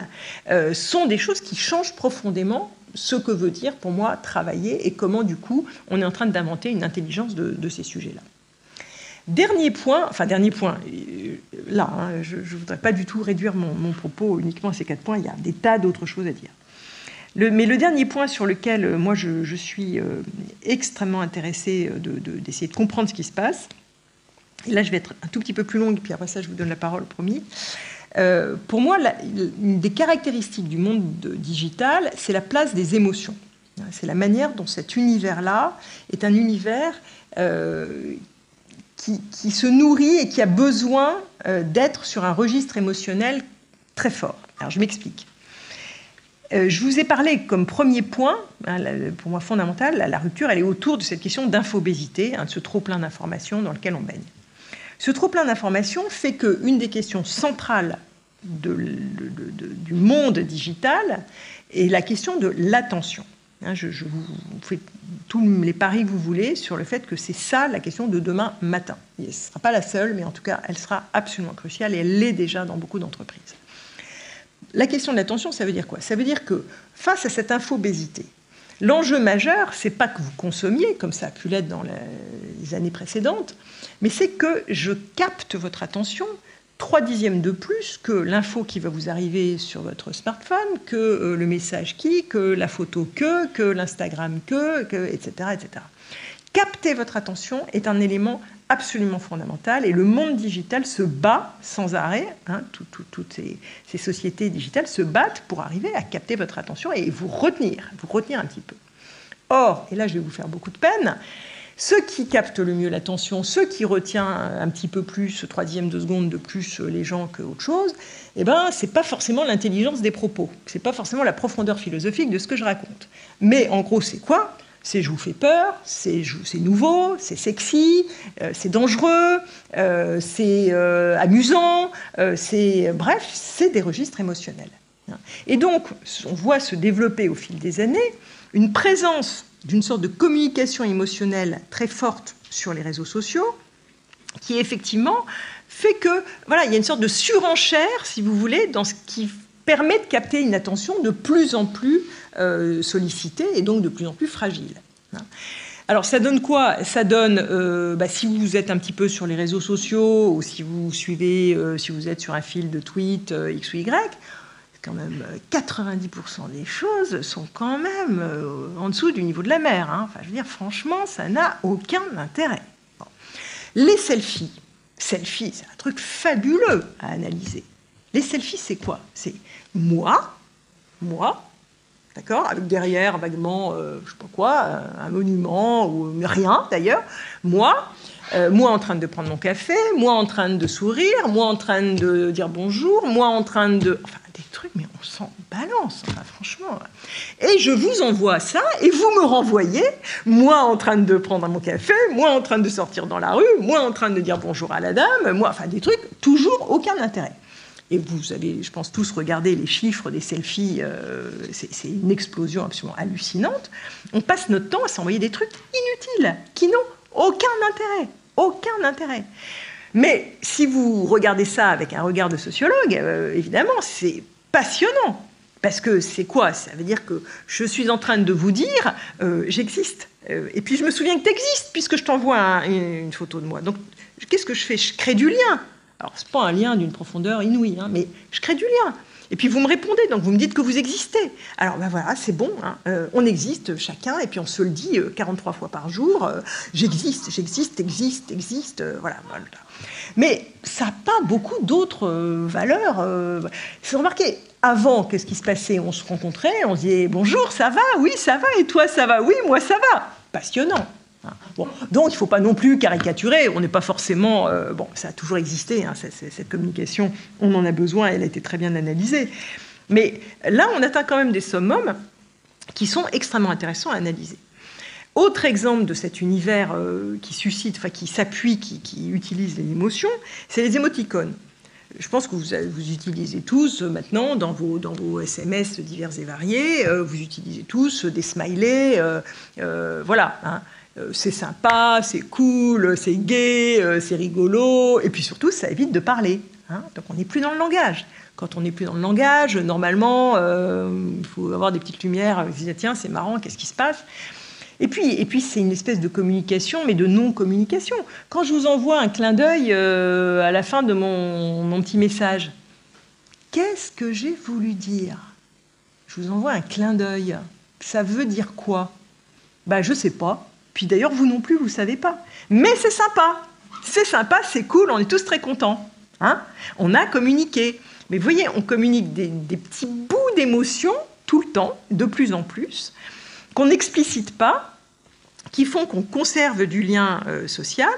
sont des choses qui changent profondément ce que veut dire pour moi travailler et comment du coup on est en train d'inventer une intelligence de ces sujets-là. Dernier point, enfin dernier point, euh, là, hein, je ne voudrais pas du tout réduire mon, propos uniquement à ces quatre points, il y a des tas d'autres choses à dire. mais le dernier point sur lequel euh, moi je, suis euh, extrêmement intéressée d'essayer de, comprendre ce qui se passe, et là je vais être un tout petit peu plus longue, puis après ça je vous donne la parole, promis. pour moi, une des caractéristiques du monde digital, c'est la place des émotions. C'est la manière dont cet univers-là est un univers qui, se nourrit et qui a besoin euh, d'être sur un registre émotionnel très fort. Alors je m'explique. Euh, je vous ai parlé comme premier point, hein, pour moi fondamental, la, rupture, elle est autour de cette question d'infobésité, hein, de ce trop-plein d'informations dans lequel on baigne. Ce trop-plein d'informations fait qu'une des questions centrales du monde digital est la question de l'attention. Hein, je, vous fais tous les paris que vous voulez sur le fait que c'est ça la question de demain matin. ce ne sera pas la seule, mais en tout cas, elle sera absolument cruciale et elle l'est déjà dans beaucoup d'entreprises. La question de l'attention, ça veut dire quoi? Ça veut dire que face à cette infobésité, l'enjeu majeur, c'est pas que vous consommiez, comme ça a pu l'être dans les années précédentes, mais c'est que je capte votre attention trois dixièmes de plus que l'info qui va vous arriver sur votre smartphone, que euh, le message qui, que la photo que, que l'Instagram que, que, etc., etc. Capter votre attention est un élément absolument fondamental et le monde digital se bat sans arrêt, hein, toutes ces, ces, sociétés digitales se battent pour arriver à capter votre attention et vous retenir, vous retenir un petit peu. Or, et là je vais vous faire beaucoup de peine, ce qui capte le mieux l'attention, ce qui retient un petit peu plus, ce troisième de seconde de plus les gens qu'autre chose, eh ben, c'est pas forcément l'intelligence des propos, c'est pas forcément la profondeur philosophique de ce que je raconte. Mais en gros, c'est quoi? C'est je vous fais peur, c'est nouveau, c'est sexy, euh, c'est dangereux, euh, c'est euh, amusant, c'est bref, c'est des registres émotionnels. Et donc, on voit se développer au fil des années une présence d'une sorte de communication émotionnelle très forte sur les réseaux sociaux, qui effectivement fait que voilà, il y a une sorte de surenchère, si vous voulez, dans ce qui permet de capter une attention de plus en plus euh, sollicitée et donc de plus en plus fragile. Alors ça donne quoi? Ça donne, euh, bah, si vous êtes un petit peu sur les réseaux sociaux ou si vous suivez, euh, si vous êtes sur un fil de tweet X ou Y, quand même 90% euh, des choses sont quand même euh, en dessous du niveau de la mer. Hein. Enfin, je veux dire, franchement, ça n'a aucun intérêt. Les selfies, selfies, c'est un truc fabuleux à analyser. Les selfies, c'est quoi? C'est moi, moi, d'accord, avec derrière vaguement, euh, je sais pas quoi, un monument ou rien d'ailleurs, moi, moi en train de prendre mon café, moi en train de sourire, moi en train de dire bonjour, moi en train de, des trucs, mais on s'en balance, franchement. Et je vous envoie ça, et vous me renvoyez, moi en train de prendre mon café, moi en train de sortir dans la rue, moi en train de dire bonjour à la dame, moi, enfin des trucs, toujours aucun intérêt. et vous avez, je pense, tous regardé les chiffres des selfies, euh, c'est une explosion absolument hallucinante, on passe notre temps à s'envoyer des trucs inutiles, qui n'ont aucun intérêt, aucun intérêt. Mais si vous regardez ça avec un regard de sociologue, euh, évidemment, c'est passionnant. Parce que c'est quoi? Ça veut dire que je suis en train de vous dire, euh, j'existe. et puis je me souviens que tu existes, puisque je t'envoie une photo de moi. Donc qu'est-ce que je fais? Je crée du lien. Alors, ce n'est pas un lien d'une profondeur inouïe, hein, mais je crée du lien. Et puis vous me répondez, donc vous me dites que vous existez. Alors ben voilà, c'est bon, hein. euh, on existe chacun, et puis on se le dit 43 euh, fois par jour, euh, j'existe, j'existe, existe, existe, voilà, voilà. Mais ça n'a pas beaucoup d'autres valeurs. C'est remarqué, avant, qu'est-ce qui se passait? On se rencontrait, on se disait bonjour, ça va, oui, ça va, et toi, ça va, oui, moi, ça va. Passionnant. Hein. Donc il ne faut pas non plus caricaturer, on n'est pas forcément... Euh, bon, ça a toujours existé, hein, cette, communication, on en a besoin, elle a été très bien analysée. Mais là, on atteint quand même des summums qui sont extrêmement intéressants à analyser. Autre exemple de cet univers euh, qui suscite, enfin qui s'appuie, qui, utilise les émotions, c'est les émoticônes. Je pense que vous, utilisez tous euh, maintenant dans vos, dans vos, SMS divers et variés, vous utilisez tous des smileys, voilà. Hein. Euh, c'est sympa, c'est cool, c'est gai, euh, c'est rigolo, et puis surtout, ça évite de parler. Hein. Donc on n'est plus dans le langage. Quand on n'est plus dans le langage, normalement, euh, il faut avoir des petites lumières, tiens, c'est marrant, qu'est-ce qui se passe? Et puis, c'est une espèce de communication, mais de non-communication. Quand je vous envoie un clin d'œil à la fin de mon, petit message, qu'est-ce que j'ai voulu dire? Je vous envoie un clin d'œil. Ça veut dire quoi? Ben, Je ne sais pas. Puis d'ailleurs, vous non plus, vous ne savez pas. Mais c'est sympa. C'est sympa, c'est cool, on est tous très contents. Hein on a communiqué. Mais vous voyez, on communique des, des petits bouts d'émotions tout le temps, de plus en plus, qu'on n'explicite pas, qui font qu'on conserve du lien euh, social,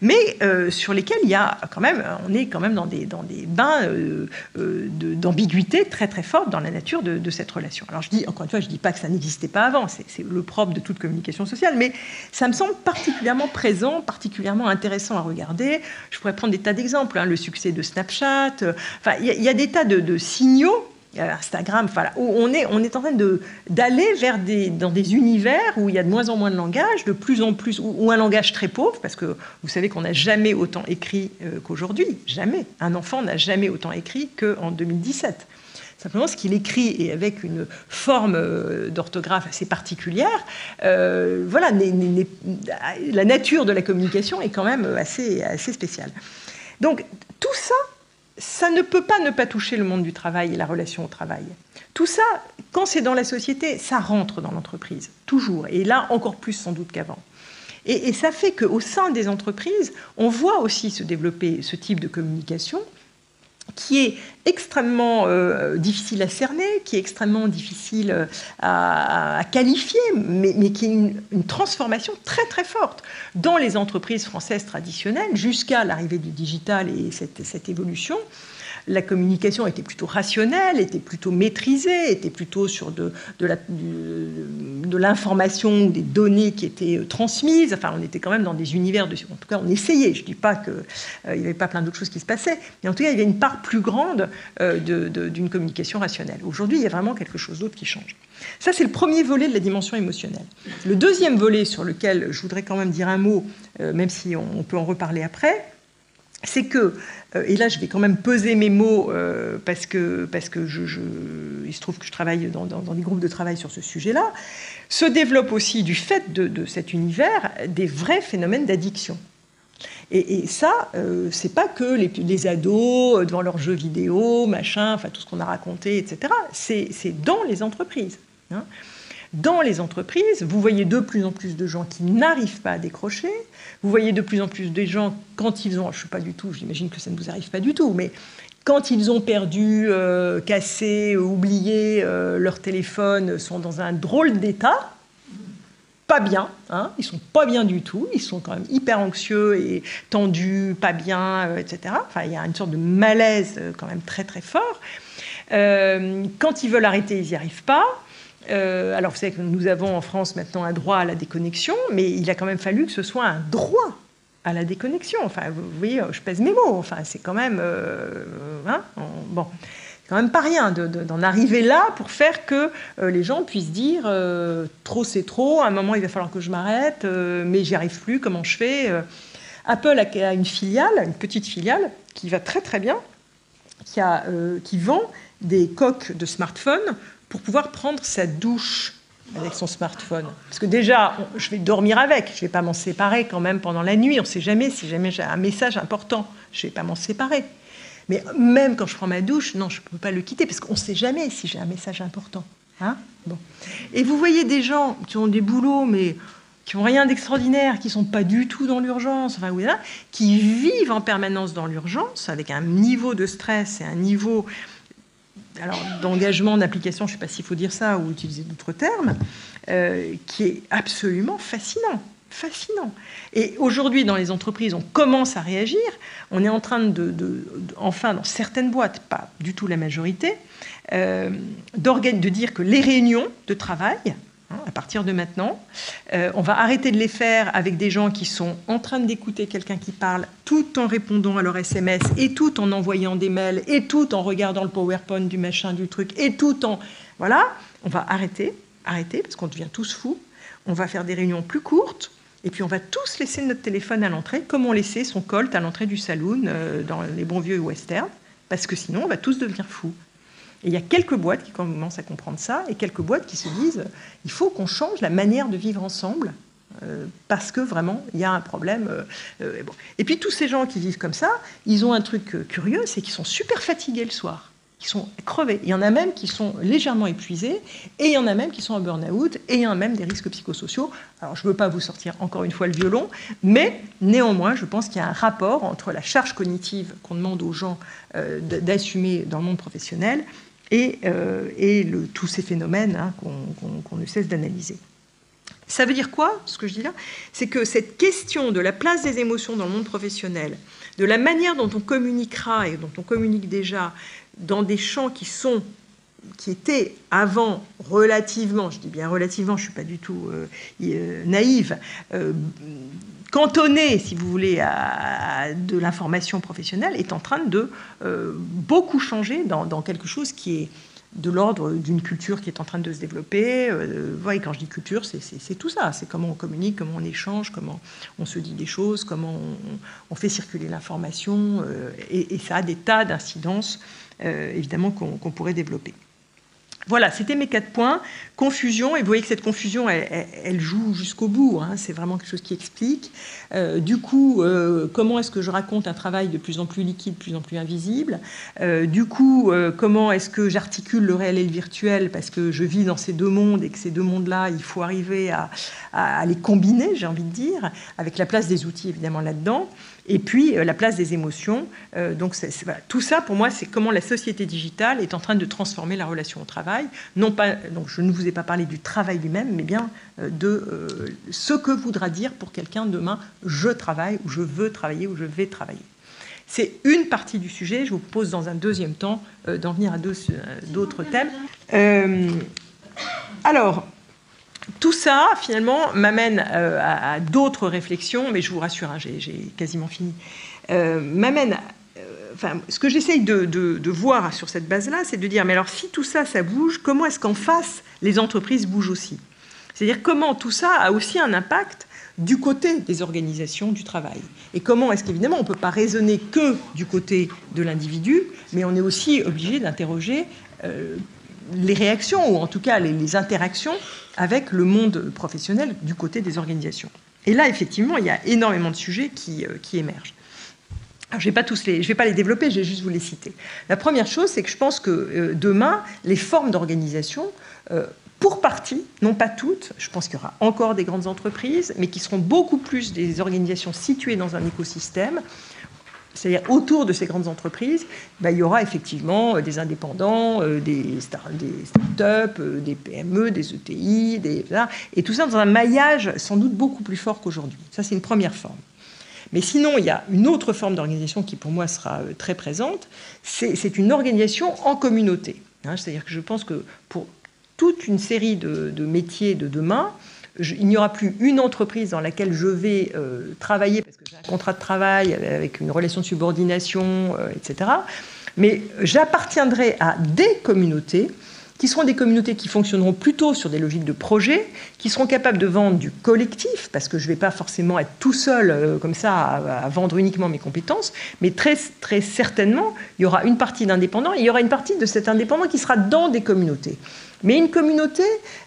mais euh, sur lesquels il y a quand même, on est quand même dans des, dans des bains euh, d'ambiguïté très très forte dans la nature de, cette relation. Alors je dis, encore une fois, je ne dis pas que ça n'existait pas avant, c'est le propre de toute communication sociale, mais ça me semble particulièrement présent, particulièrement intéressant à regarder. Je pourrais prendre des tas d'exemples, hein, le succès de Snapchat, enfin, il y, a des tas de, de signaux Instagram, voilà, où on est, en train d'aller vers des, dans des univers où il y a de moins en moins de langage, de plus en plus, ou, un langage très pauvre, parce que vous savez qu'on n'a jamais autant écrit euh, qu'aujourd'hui, jamais. Un enfant n'a jamais autant écrit qu'en 2017. Simplement, ce qu'il écrit et avec une forme euh, d'orthographe assez particulière, euh, voilà, la nature de la communication est quand même assez spéciale. Donc, tout ça, ça ne peut pas ne pas toucher le monde du travail et la relation au travail. Tout ça, quand c'est dans la société, ça rentre dans l'entreprise, toujours. Et là, encore plus sans doute qu'avant. Et, ça fait qu'au sein des entreprises, on voit aussi se développer ce type de communication qui est extrêmement euh, difficile à cerner, qui est extrêmement difficile euh, à, qualifier, mais, qui est une, transformation très très forte dans les entreprises françaises traditionnelles jusqu'à l'arrivée du digital et cette évolution la communication était plutôt rationnelle, était plutôt maîtrisée, était plutôt sur de, l'information ou des données qui étaient euh, transmises. Enfin, on était quand même dans des univers de... En tout cas, on essayait. Je ne dis pas qu'il euh, n'y avait pas plein d'autres choses qui se passaient, mais en tout cas, il y avait une part plus grande euh, d'une communication rationnelle. Aujourd'hui, il y a vraiment quelque chose d'autre qui change. Ça, c'est le premier volet de la dimension émotionnelle. Le deuxième volet sur lequel je voudrais quand même dire un mot, même si on peut en reparler après, c'est que, euh, et là je vais quand même peser mes mots euh, parce que, parce que je, il se trouve que je travaille dans, des groupes de travail sur ce sujet-là, se développe aussi du fait de, cet univers des vrais phénomènes d'addiction. Et, ça, euh, c'est pas que les, ados devant leurs jeux vidéo, machin, enfin tout ce qu'on a raconté, etc. C'est dans les entreprises. Hein dans les entreprises, vous voyez de plus en plus de gens qui n'arrivent pas à décrocher, vous voyez de plus en plus de gens quand ils ont, je ne sais pas du tout, j'imagine que ça ne vous arrive pas du tout, mais quand ils ont perdu, euh, cassé, oublié euh, leur téléphone, sont dans un drôle d'état, pas bien, hein, ils sont pas bien du tout, ils sont quand même hyper anxieux et tendus, pas bien, euh, etc. Enfin, il y a une sorte de malaise quand même très très fort. quand ils veulent arrêter, ils n'y arrivent pas. Euh, alors vous savez que nous avons en France maintenant un droit à la déconnexion, mais il a quand même fallu que ce soit un droit. à la déconnexion. Enfin, vous voyez, je pèse mes mots. Enfin, c'est quand même, euh, hein, bon, quand même pas rien d'en arriver là pour faire que euh, les gens puissent dire trop c'est trop. À un moment, il va falloir que je m'arrête, mais j'y arrive plus. Comment je fais Apple a une filiale, une petite filiale qui va très très bien, qui, a, qui vend des coques de smartphone pour pouvoir prendre sa douche avec son smartphone. Parce que déjà, je vais dormir avec, je ne vais pas m'en séparer quand même pendant la nuit. On ne sait jamais si jamais j'ai un message important, je ne vais pas m'en séparer. Mais même quand je prends ma douche, non, je ne peux pas le quitter parce qu'on ne sait jamais si j'ai un message important. Hein bon. Et vous voyez des gens qui ont des boulots, mais qui n'ont rien d'extraordinaire, qui ne sont pas du tout dans l'urgence, enfin, voilà, qui vivent en permanence dans l'urgence, avec un niveau de stress et un niveau alors d'engagement, d'application, je ne sais pas s'il faut dire ça ou utiliser d'autres termes, euh, qui est absolument fascinant. Fascinant. Et aujourd'hui, dans les entreprises, on commence à réagir. On est en train de, enfin, dans certaines boîtes, pas du tout la majorité, euh, de dire que les réunions de travail, à partir de maintenant. Euh, on va arrêter de les faire avec des gens qui sont en train d'écouter quelqu'un qui parle tout en répondant à leur SMS et tout en envoyant des mails et tout en regardant le PowerPoint du machin, du truc et tout en... Voilà, on va arrêter, arrêter parce qu'on devient tous fous. On va faire des réunions plus courtes et puis on va tous laisser notre téléphone à l'entrée comme on laissait son colt à l'entrée du saloon euh, dans les bons vieux westerns parce que sinon on va tous devenir fous. Et il y a quelques boîtes qui commencent à comprendre ça et quelques boîtes qui se disent il faut qu'on change la manière de vivre ensemble euh, parce que vraiment il y a un problème. Euh, euh, et puis tous ces gens qui vivent comme ça, ils ont un truc curieux, c'est qu'ils sont super fatigués le soir qui sont crevés. Il y en a même qui sont légèrement épuisés, et il y en a même qui sont en burn-out, et il y en a même des risques psychosociaux. Alors, je ne veux pas vous sortir encore une fois le violon, mais néanmoins, je pense qu'il y a un rapport entre la charge cognitive qu'on demande aux gens d'assumer dans le monde professionnel et, euh, tous ces phénomènes hein, qu'on ne cesse d'analyser. Ça veut dire quoi, ce que je dis là? C'est que cette question de la place des émotions dans le monde professionnel, de la manière dont on communiquera et dont on communique déjà dans des champs qui sont qui étaient avant relativement, je dis bien relativement, je ne suis pas du tout euh, euh, naïve, cantonné, si vous voulez, à, de l'information professionnelle, est en train de euh, beaucoup changer dans, quelque chose qui est de l'ordre d'une culture qui est en train de se développer. Euh, voyez, quand je dis culture, c'est tout ça. C'est comment on communique, comment on échange, comment on se dit des choses, comment on, fait circuler l'information. Euh, et, ça a des tas d'incidences, euh, évidemment, qu'on pourrait développer. Voilà, c'était mes quatre points. Confusion, et vous voyez que cette confusion, elle, joue jusqu'au bout. Hein. c'est vraiment quelque chose qui explique. Euh, du coup, euh, comment est-ce que je raconte un travail de plus en plus liquide, de plus en plus invisible? Euh, Du coup, comment est-ce que j'articule le réel et le virtuel? Parce que je vis dans ces deux mondes et que ces deux mondes-là, il faut arriver à les combiner, j'ai envie de dire, avec la place des outils évidemment là-dedans. Et puis euh, la place des émotions. Euh, donc tout ça, pour moi, c'est comment la société digitale est en train de transformer la relation au travail. Non pas, donc je ne vous ai pas parlé du travail lui-même, mais bien euh, de ce que voudra dire pour quelqu'un demain je travaille ou je veux travailler ou je vais travailler. C'est une partie du sujet. Je vous propose dans un deuxième temps d'en venir à d'autres thèmes. alors, tout ça, finalement, m'amène euh, à, d'autres réflexions, mais je vous rassure, hein, j'ai quasiment fini, euh, m'amène... Euh, ce que j'essaye de, voir sur cette base-là, c'est de dire, mais alors si tout ça, ça bouge, comment est-ce qu'en face, les entreprises bougent aussi? C'est-à-dire comment tout ça a aussi un impact du côté des organisations du travail? Et comment est-ce qu'évidemment on ne peut pas raisonner que du côté de l'individu, mais on est aussi obligé d'interroger les réactions, ou en tout cas les, interactions avec le monde professionnel du côté des organisations. Et là, effectivement, il y a énormément de sujets qui, euh, émergent. je ne vais, pas les développer, je vais juste vous les citer. La première chose, c'est que je pense que euh, demain, les formes d'organisation, euh, pour partie, non pas toutes, je pense qu'il y aura encore des grandes entreprises, mais qui seront beaucoup plus des organisations situées dans un écosystème, c'est-à-dire autour de ces grandes entreprises, bah, il y aura effectivement euh, des indépendants, euh, des, start up euh, des PME, des ETI, des, et tout ça dans un maillage sans doute beaucoup plus fort qu'aujourd'hui. Ça, c'est une première forme. Mais sinon, il y a une autre forme d'organisation qui, pour moi, sera très présente. C'est une organisation en communauté. Hein. C'est-à-dire que je pense que pour toute une série de métiers de demain, il n'y aura plus une entreprise dans laquelle je vais travailler parce que j'ai un contrat de travail avec une relation de subordination, etc. Mais j'appartiendrai à des communautés qui seront des communautés qui fonctionneront plutôt sur des logiques de projet, qui seront capables de vendre du collectif, parce que je ne vais pas forcément être tout seul euh, comme ça à, vendre uniquement mes compétences, mais très, très certainement, il y aura une partie d'indépendants, et il y aura une partie de cet indépendant qui sera dans des communautés. Mais une communauté,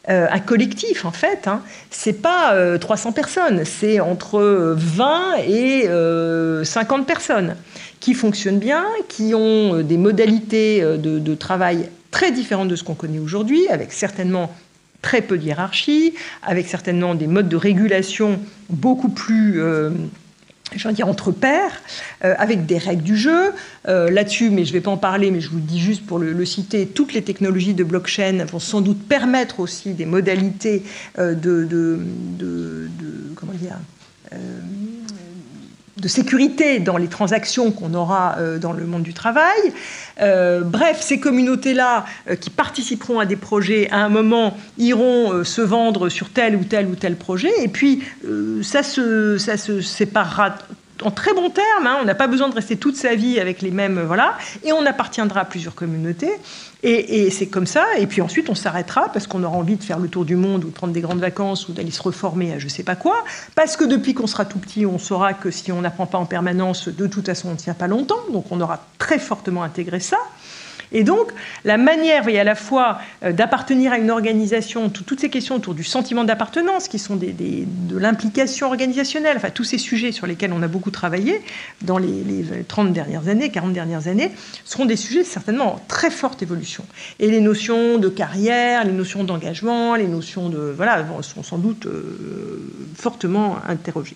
euh, un collectif en fait, hein, c'est pas 300 euh, personnes, c'est entre 20 et 50 personnes qui fonctionnent bien, qui ont des modalités de, travail très différente de ce qu'on connaît aujourd'hui, avec certainement très peu de hiérarchie, avec certainement des modes de régulation beaucoup plus... Euh, dire entre pairs, euh, avec des règles du jeu. Euh, là-dessus, mais je ne vais pas en parler, mais je vous le dis juste pour le, citer, toutes les technologies de blockchain vont sans doute permettre aussi des modalités de, de, de, comment dire, de sécurité dans les transactions qu'on aura euh, dans le monde du travail. Euh, bref, ces communautés-là euh, qui participeront à des projets, à un moment, iront se vendre sur tel ou tel ou tel projet, et puis ça, se, ça se séparera en très bons termes. Hein. on n'a pas besoin de rester toute sa vie avec les mêmes, voilà, et on appartiendra à plusieurs communautés. Et, c'est comme ça. Et puis ensuite, on s'arrêtera parce qu'on aura envie de faire le tour du monde ou de prendre des grandes vacances ou d'aller se reformer à je sais pas quoi. Parce que depuis qu'on sera tout petit, on saura que si on n'apprend pas en permanence, de toute façon, on ne tient pas longtemps. Donc on aura très fortement intégré ça. Et donc, la manière, voyez, à la fois euh, d'appartenir à une organisation, toutes ces questions autour du sentiment d'appartenance, qui sont des, de l'implication organisationnelle, enfin, tous ces sujets sur lesquels on a beaucoup travaillé dans les, 30 dernières années, 40 dernières années, seront des sujets certainement en très forte évolution. Et les notions de carrière, les notions d'engagement, les notions de. Voilà, sont sans doute euh, fortement interrogées.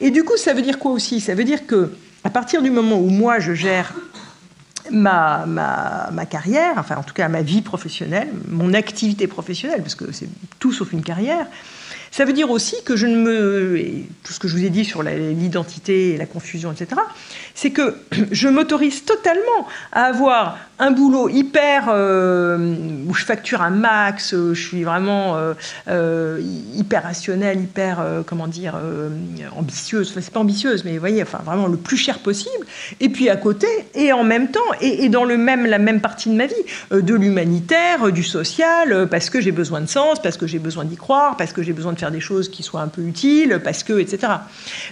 Et du coup, ça veut dire quoi aussi? Ça veut dire que, à partir du moment où moi, je gère ma, ma, ma, carrière, enfin en tout cas ma vie professionnelle, mon activité professionnelle, parce que c'est tout sauf une carrière, ça veut dire aussi que je ne me. tout ce que je vous ai dit sur l'identité et la confusion, etc., c'est que je m'autorise totalement à avoir un boulot hyper. Euh, où je facture un max, euh, je suis vraiment euh, hyper rationnelle, hyper. comment dire ambitieuse. Enfin, c'est pas ambitieuse, mais vous voyez, enfin, vraiment le plus cher possible. Et puis à côté, et en même temps, et, et dans le même, la même partie de ma vie, de l'humanitaire, du social, parce que j'ai besoin de sens, parce que j'ai besoin d'y croire, parce que j'ai besoin de faire des choses qui soient un peu utiles, parce que, etc.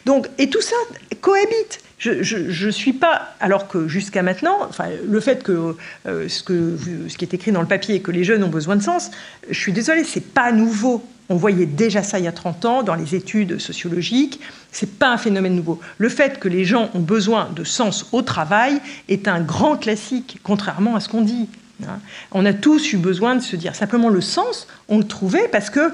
Donc, et tout ça cohabite. Je ne suis pas, alors que jusqu'à maintenant, enfin, le fait que, euh, ce qui est écrit dans le papier, que les jeunes ont besoin de sens, je suis désolée, c'est pas nouveau. On voyait déjà ça il y a 30 ans dans les études sociologiques. C'est pas un phénomène nouveau. Le fait que les gens ont besoin de sens au travail est un grand classique, contrairement à ce qu'on dit. Hein. On a tous eu besoin de se dire simplement le sens, on le trouvait parce que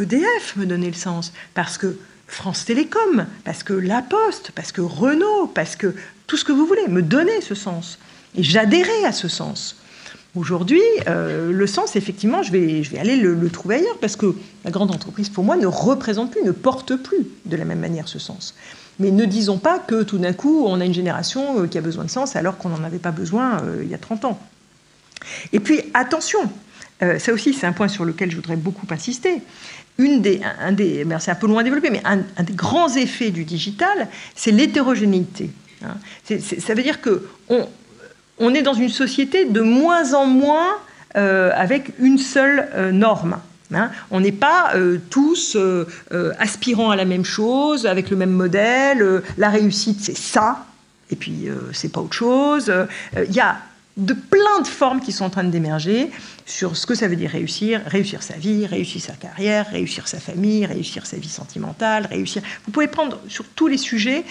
EDF me donnait le sens, parce que France Télécom, parce que La Poste, parce que Renault, parce que tout ce que vous voulez, me donnait ce sens. Et j'adhérais à ce sens. Aujourd'hui, euh, le sens, effectivement, je vais, je vais aller le, trouver ailleurs, parce que la grande entreprise, pour moi, ne représente plus, ne porte plus de la même manière ce sens. Mais ne disons pas que tout d'un coup, on a une génération euh, qui a besoin de sens alors qu'on n'en avait pas besoin euh, il y a 30 ans. Et puis, attention, ça aussi, c'est un point sur lequel je voudrais beaucoup insister une des, un des, c'est un peu loin à développer, mais un, des grands effets du digital, c'est l'hétérogénéité. Hein. ça veut dire que on, on, est dans une société de moins en moins euh, avec une seule euh, norme. Hein. On n'est pas euh, tous aspirant à la même chose, avec le même modèle. la réussite, c'est ça, et puis c'est pas autre chose. Il y a de plein de formes qui sont en train d'émerger sur ce que ça veut dire réussir, réussir sa vie, réussir sa carrière, réussir sa famille, réussir sa vie sentimentale, réussir. Vous pouvez prendre sur tous les sujets.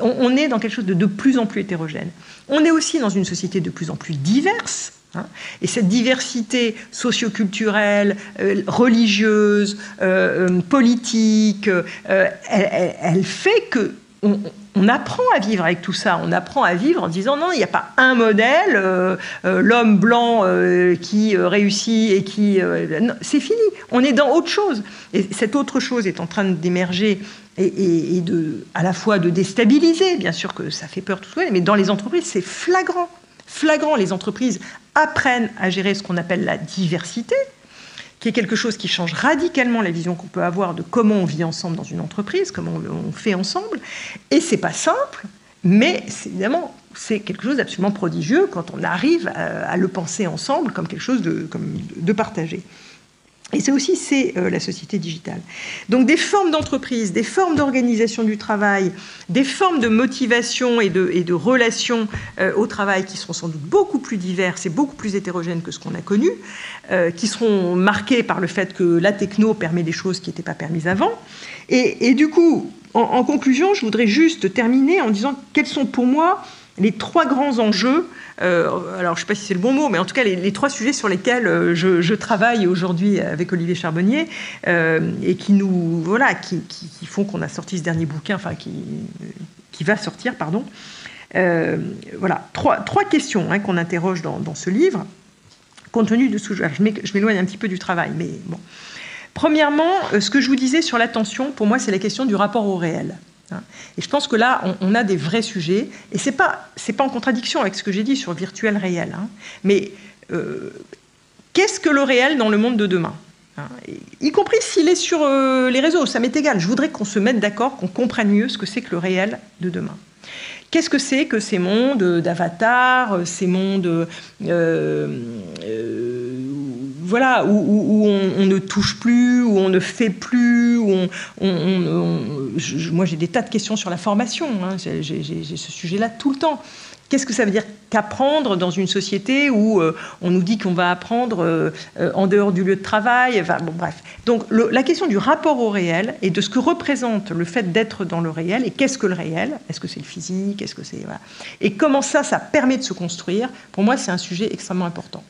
On, est dans quelque chose de de plus en plus hétérogène. On est aussi dans une société de plus en plus diverse. Hein. et cette diversité socioculturelle, euh, religieuse, euh, euh, politique, elle, fait que apprend à vivre avec tout ça. On apprend à vivre en disant non, il n'y a pas un modèle, euh, euh, l'homme blanc euh, qui réussit et qui... c'est fini. On est dans autre chose. Et cette autre chose est en train d'émerger et, de, à la fois de déstabiliser, bien sûr que ça fait peur tout ça, mais dans les entreprises, c'est flagrant. Flagrant, les entreprises apprennent à gérer ce qu'on appelle la diversité qui est quelque chose qui change radicalement la vision qu'on peut avoir de comment on vit ensemble dans une entreprise, comment on fait ensemble. Et c'est pas simple, mais évidemment, c'est quelque chose d'absolument prodigieux quand on arrive à, le penser ensemble comme quelque chose de, partagé. Et c'est aussi c'est euh, la société digitale. Donc des formes d'entreprise, des formes d'organisation du travail, des formes de motivation et de, et de relations euh, au travail qui seront sans doute beaucoup plus diverses et beaucoup plus hétérogènes que ce qu'on a connu, euh, qui seront marquées par le fait que la techno permet des choses qui n'étaient pas permises avant. Et, du coup, en, conclusion, je voudrais juste terminer en disant quels sont pour moi les trois grands enjeux, alors je ne sais pas si c'est le bon mot, mais en tout cas les, trois sujets sur lesquels euh, je, travaille aujourd'hui avec Olivier Charbonnier euh, et qui nous voilà, qui, font qu'on a sorti ce dernier bouquin, enfin qui, qui va sortir, pardon. voilà, trois, trois questions hein, qu'on interroge dans, ce livre, compte tenu de ce je m'éloigne un petit peu du travail, mais bon. Premièrement, ce que je vous disais sur l'attention, pour moi, c'est la question du rapport au réel. Hein. Et je pense que là, on, a des vrais sujets, et ce n'est pas, pas en contradiction avec ce que j'ai dit sur virtuel réel, hein. mais euh, qu'est-ce que le réel dans le monde de demain hein. Y compris s'il est sur euh, les réseaux, ça m'est égal. Je voudrais qu'on se mette d'accord, qu'on comprenne mieux ce que c'est que le réel de demain. Qu'est-ce que c'est que ces mondes d'avatar, ces mondes euh, voilà, où, on, ne touche plus, où on ne fait plus, où on, moi j'ai des tas de questions sur la formation, hein, j'ai ce sujet-là tout le temps. Qu'est-ce que ça veut dire qu'apprendre dans une société où euh, on nous dit qu'on va apprendre euh, euh, en dehors du lieu de travail enfin, bon, Bref. Donc la question du rapport au réel et de ce que représente le fait d'être dans le réel et qu'est-ce que le réel? Est-ce que c'est le physique? Est-ce que c'est voilà. Et comment ça, ça permet de se construire? Pour moi, c'est un sujet extrêmement important.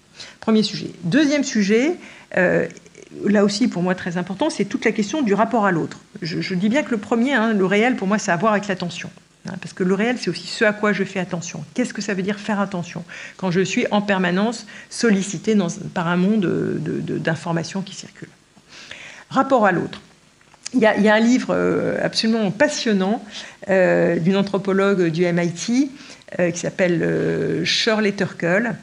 Premier sujet. Deuxième sujet, euh, là aussi pour moi très important, c'est toute la question du rapport à l'autre. Je, dis bien que le premier, hein, le réel, pour moi, c'est à voir avec l'attention. Hein, parce que le réel, c'est aussi ce à quoi je fais attention. Qu'est-ce que ça veut dire faire attention quand je suis en permanence sollicité par un monde d'informations qui circulent? Rapport à l'autre. Il y, a, un livre euh, absolument passionnant euh, d'une anthropologue du MIT qui s'appelle Shirley Turkle,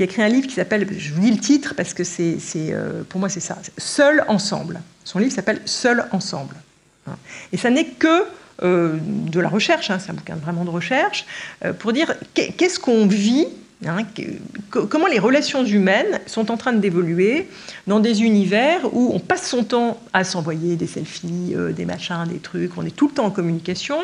qui a écrit un livre qui s'appelle, je vous dis le titre parce que c'est, euh, pour moi c'est ça, Seul ensemble. Son livre s'appelle Seul ensemble. Hein. Et ça n'est que euh, de la recherche, hein, c'est un bouquin vraiment de recherche, euh, pour dire qu'est-ce qu'on vit, hein, comment les relations humaines sont en train d'évoluer dans des univers où on passe son temps à s'envoyer des selfies, des machins, des trucs, on est tout le temps en communication,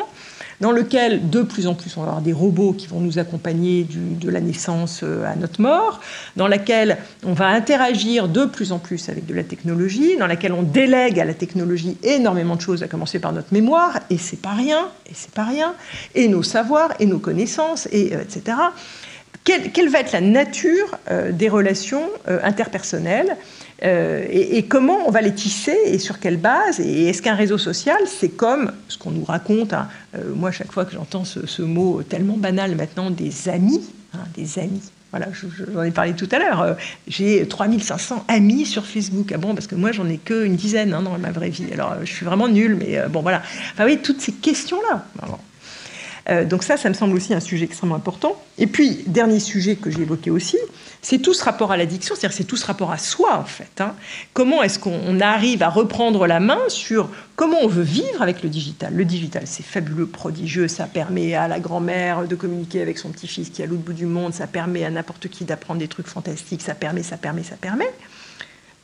dans lequel de plus en plus on va avoir des robots qui vont nous accompagner de la naissance euh, à notre mort, dans laquelle on va interagir de plus en plus avec de la technologie, dans laquelle on délègue à la technologie énormément de choses, à commencer par notre mémoire, et c'est pas rien, et c'est pas rien, et nos savoirs, et nos connaissances, et euh, etc. Quelle, va être la nature euh, des relations interpersonnelles euh, et, comment on va les tisser et sur quelle base Et est-ce qu'un réseau social, c'est comme ce qu'on nous raconte hein, euh, Moi, chaque fois que j'entends ce, mot tellement banal maintenant, des amis, hein, des amis. Voilà, j'en ai parlé tout à l'heure. Euh, j'ai 3500 amis sur Facebook. Ah bon, parce que moi, j'en ai qu'une dizaine hein, dans ma vraie vie. Alors, je suis vraiment nulle, mais bon, voilà. Enfin, oui, toutes ces questions-là. Donc ça, ça me semble aussi un sujet extrêmement important. Et puis, dernier sujet que j'ai évoqué aussi, c'est tout ce rapport à l'addiction, c'est-à-dire c'est tout ce rapport à soi en fait. Hein. Comment est-ce qu'on arrive à reprendre la main sur comment on veut vivre avec le digital? Le digital, c'est fabuleux, prodigieux, ça permet à la grand-mère de communiquer avec son petit-fils qui est à l'autre bout du monde, ça permet à n'importe qui d'apprendre des trucs fantastiques, ça permet, ça permet, ça permet.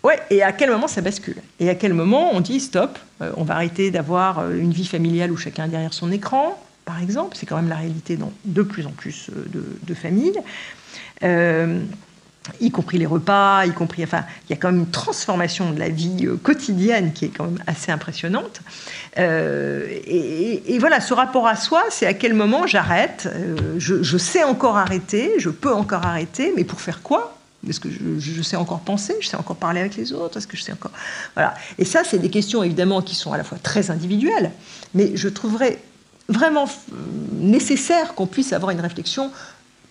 Ouais, et à quel moment ça bascule? Et à quel moment on dit stop, euh, on va arrêter d'avoir euh, une vie familiale où chacun est derrière son écran, par exemple, c'est quand même la réalité dans de plus en plus euh, de, familles y compris les repas, y compris, enfin, il y a quand même une transformation de la vie euh, quotidienne qui est quand même assez impressionnante. Euh, et, voilà, ce rapport à soi, c'est à quel moment j'arrête. Euh, je, sais encore arrêter, je peux encore arrêter, mais pour faire quoi? Est-ce que je, sais encore penser Je sais encore parler avec les autres? Est-ce que je sais encore? Voilà. Et ça, c'est des questions évidemment qui sont à la fois très individuelles, mais je trouverais vraiment nécessaire qu'on puisse avoir une réflexion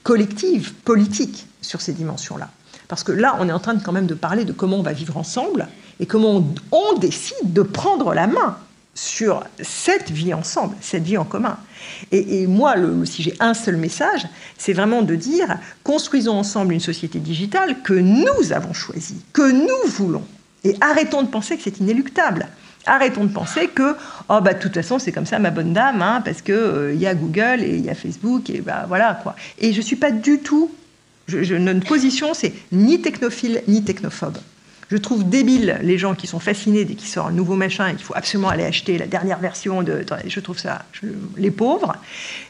collective, politique sur ces dimensions-là. Parce que là, on est en train de, quand même de parler de comment on va vivre ensemble et comment on, décide de prendre la main sur cette vie ensemble, cette vie en commun. Et, moi, si j'ai un seul message, c'est vraiment de dire construisons ensemble une société digitale que nous avons choisie, que nous voulons, Et arrêtons de penser que c'est inéluctable. Arrêtons de penser que, oh bah de toute façon c'est comme ça ma bonne dame, hein, parce qu'il euh, il y a Google et il y a Facebook et bah voilà quoi. Et je suis pas du tout, je, notre position c'est ni technophile ni technophobe. Je trouve débile les gens qui sont fascinés dès qu'il sort un nouveau machin et qu'il faut absolument aller acheter la dernière version de. Je trouve ça. les pauvres.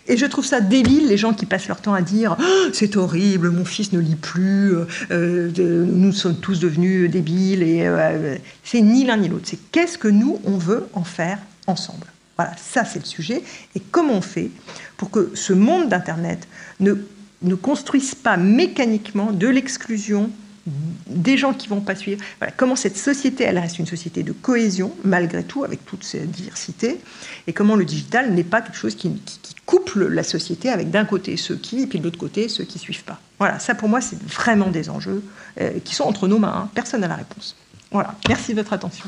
Et je trouve ça débile les gens qui passent leur temps à dire oh, c'est horrible, mon fils ne lit plus, euh, nous sommes tous devenus débiles. Et euh, c'est ni l'un ni l'autre. C'est qu'est-ce que nous, on veut en faire ensemble. Voilà, ça c'est le sujet. Et comment on fait pour que ce monde d'Internet ne, ne construise pas mécaniquement de l'exclusion des gens qui vont pas suivre. comment cette société, elle reste une société de cohésion, malgré tout, avec toute cette diversité, et comment le digital n'est pas quelque chose qui, couple la société avec d'un côté ceux qui, et puis de l'autre côté ceux qui suivent pas. Voilà, ça pour moi, c'est vraiment des enjeux euh, qui sont entre nos mains. Hein. Personne n'a la réponse. Voilà, merci de votre attention.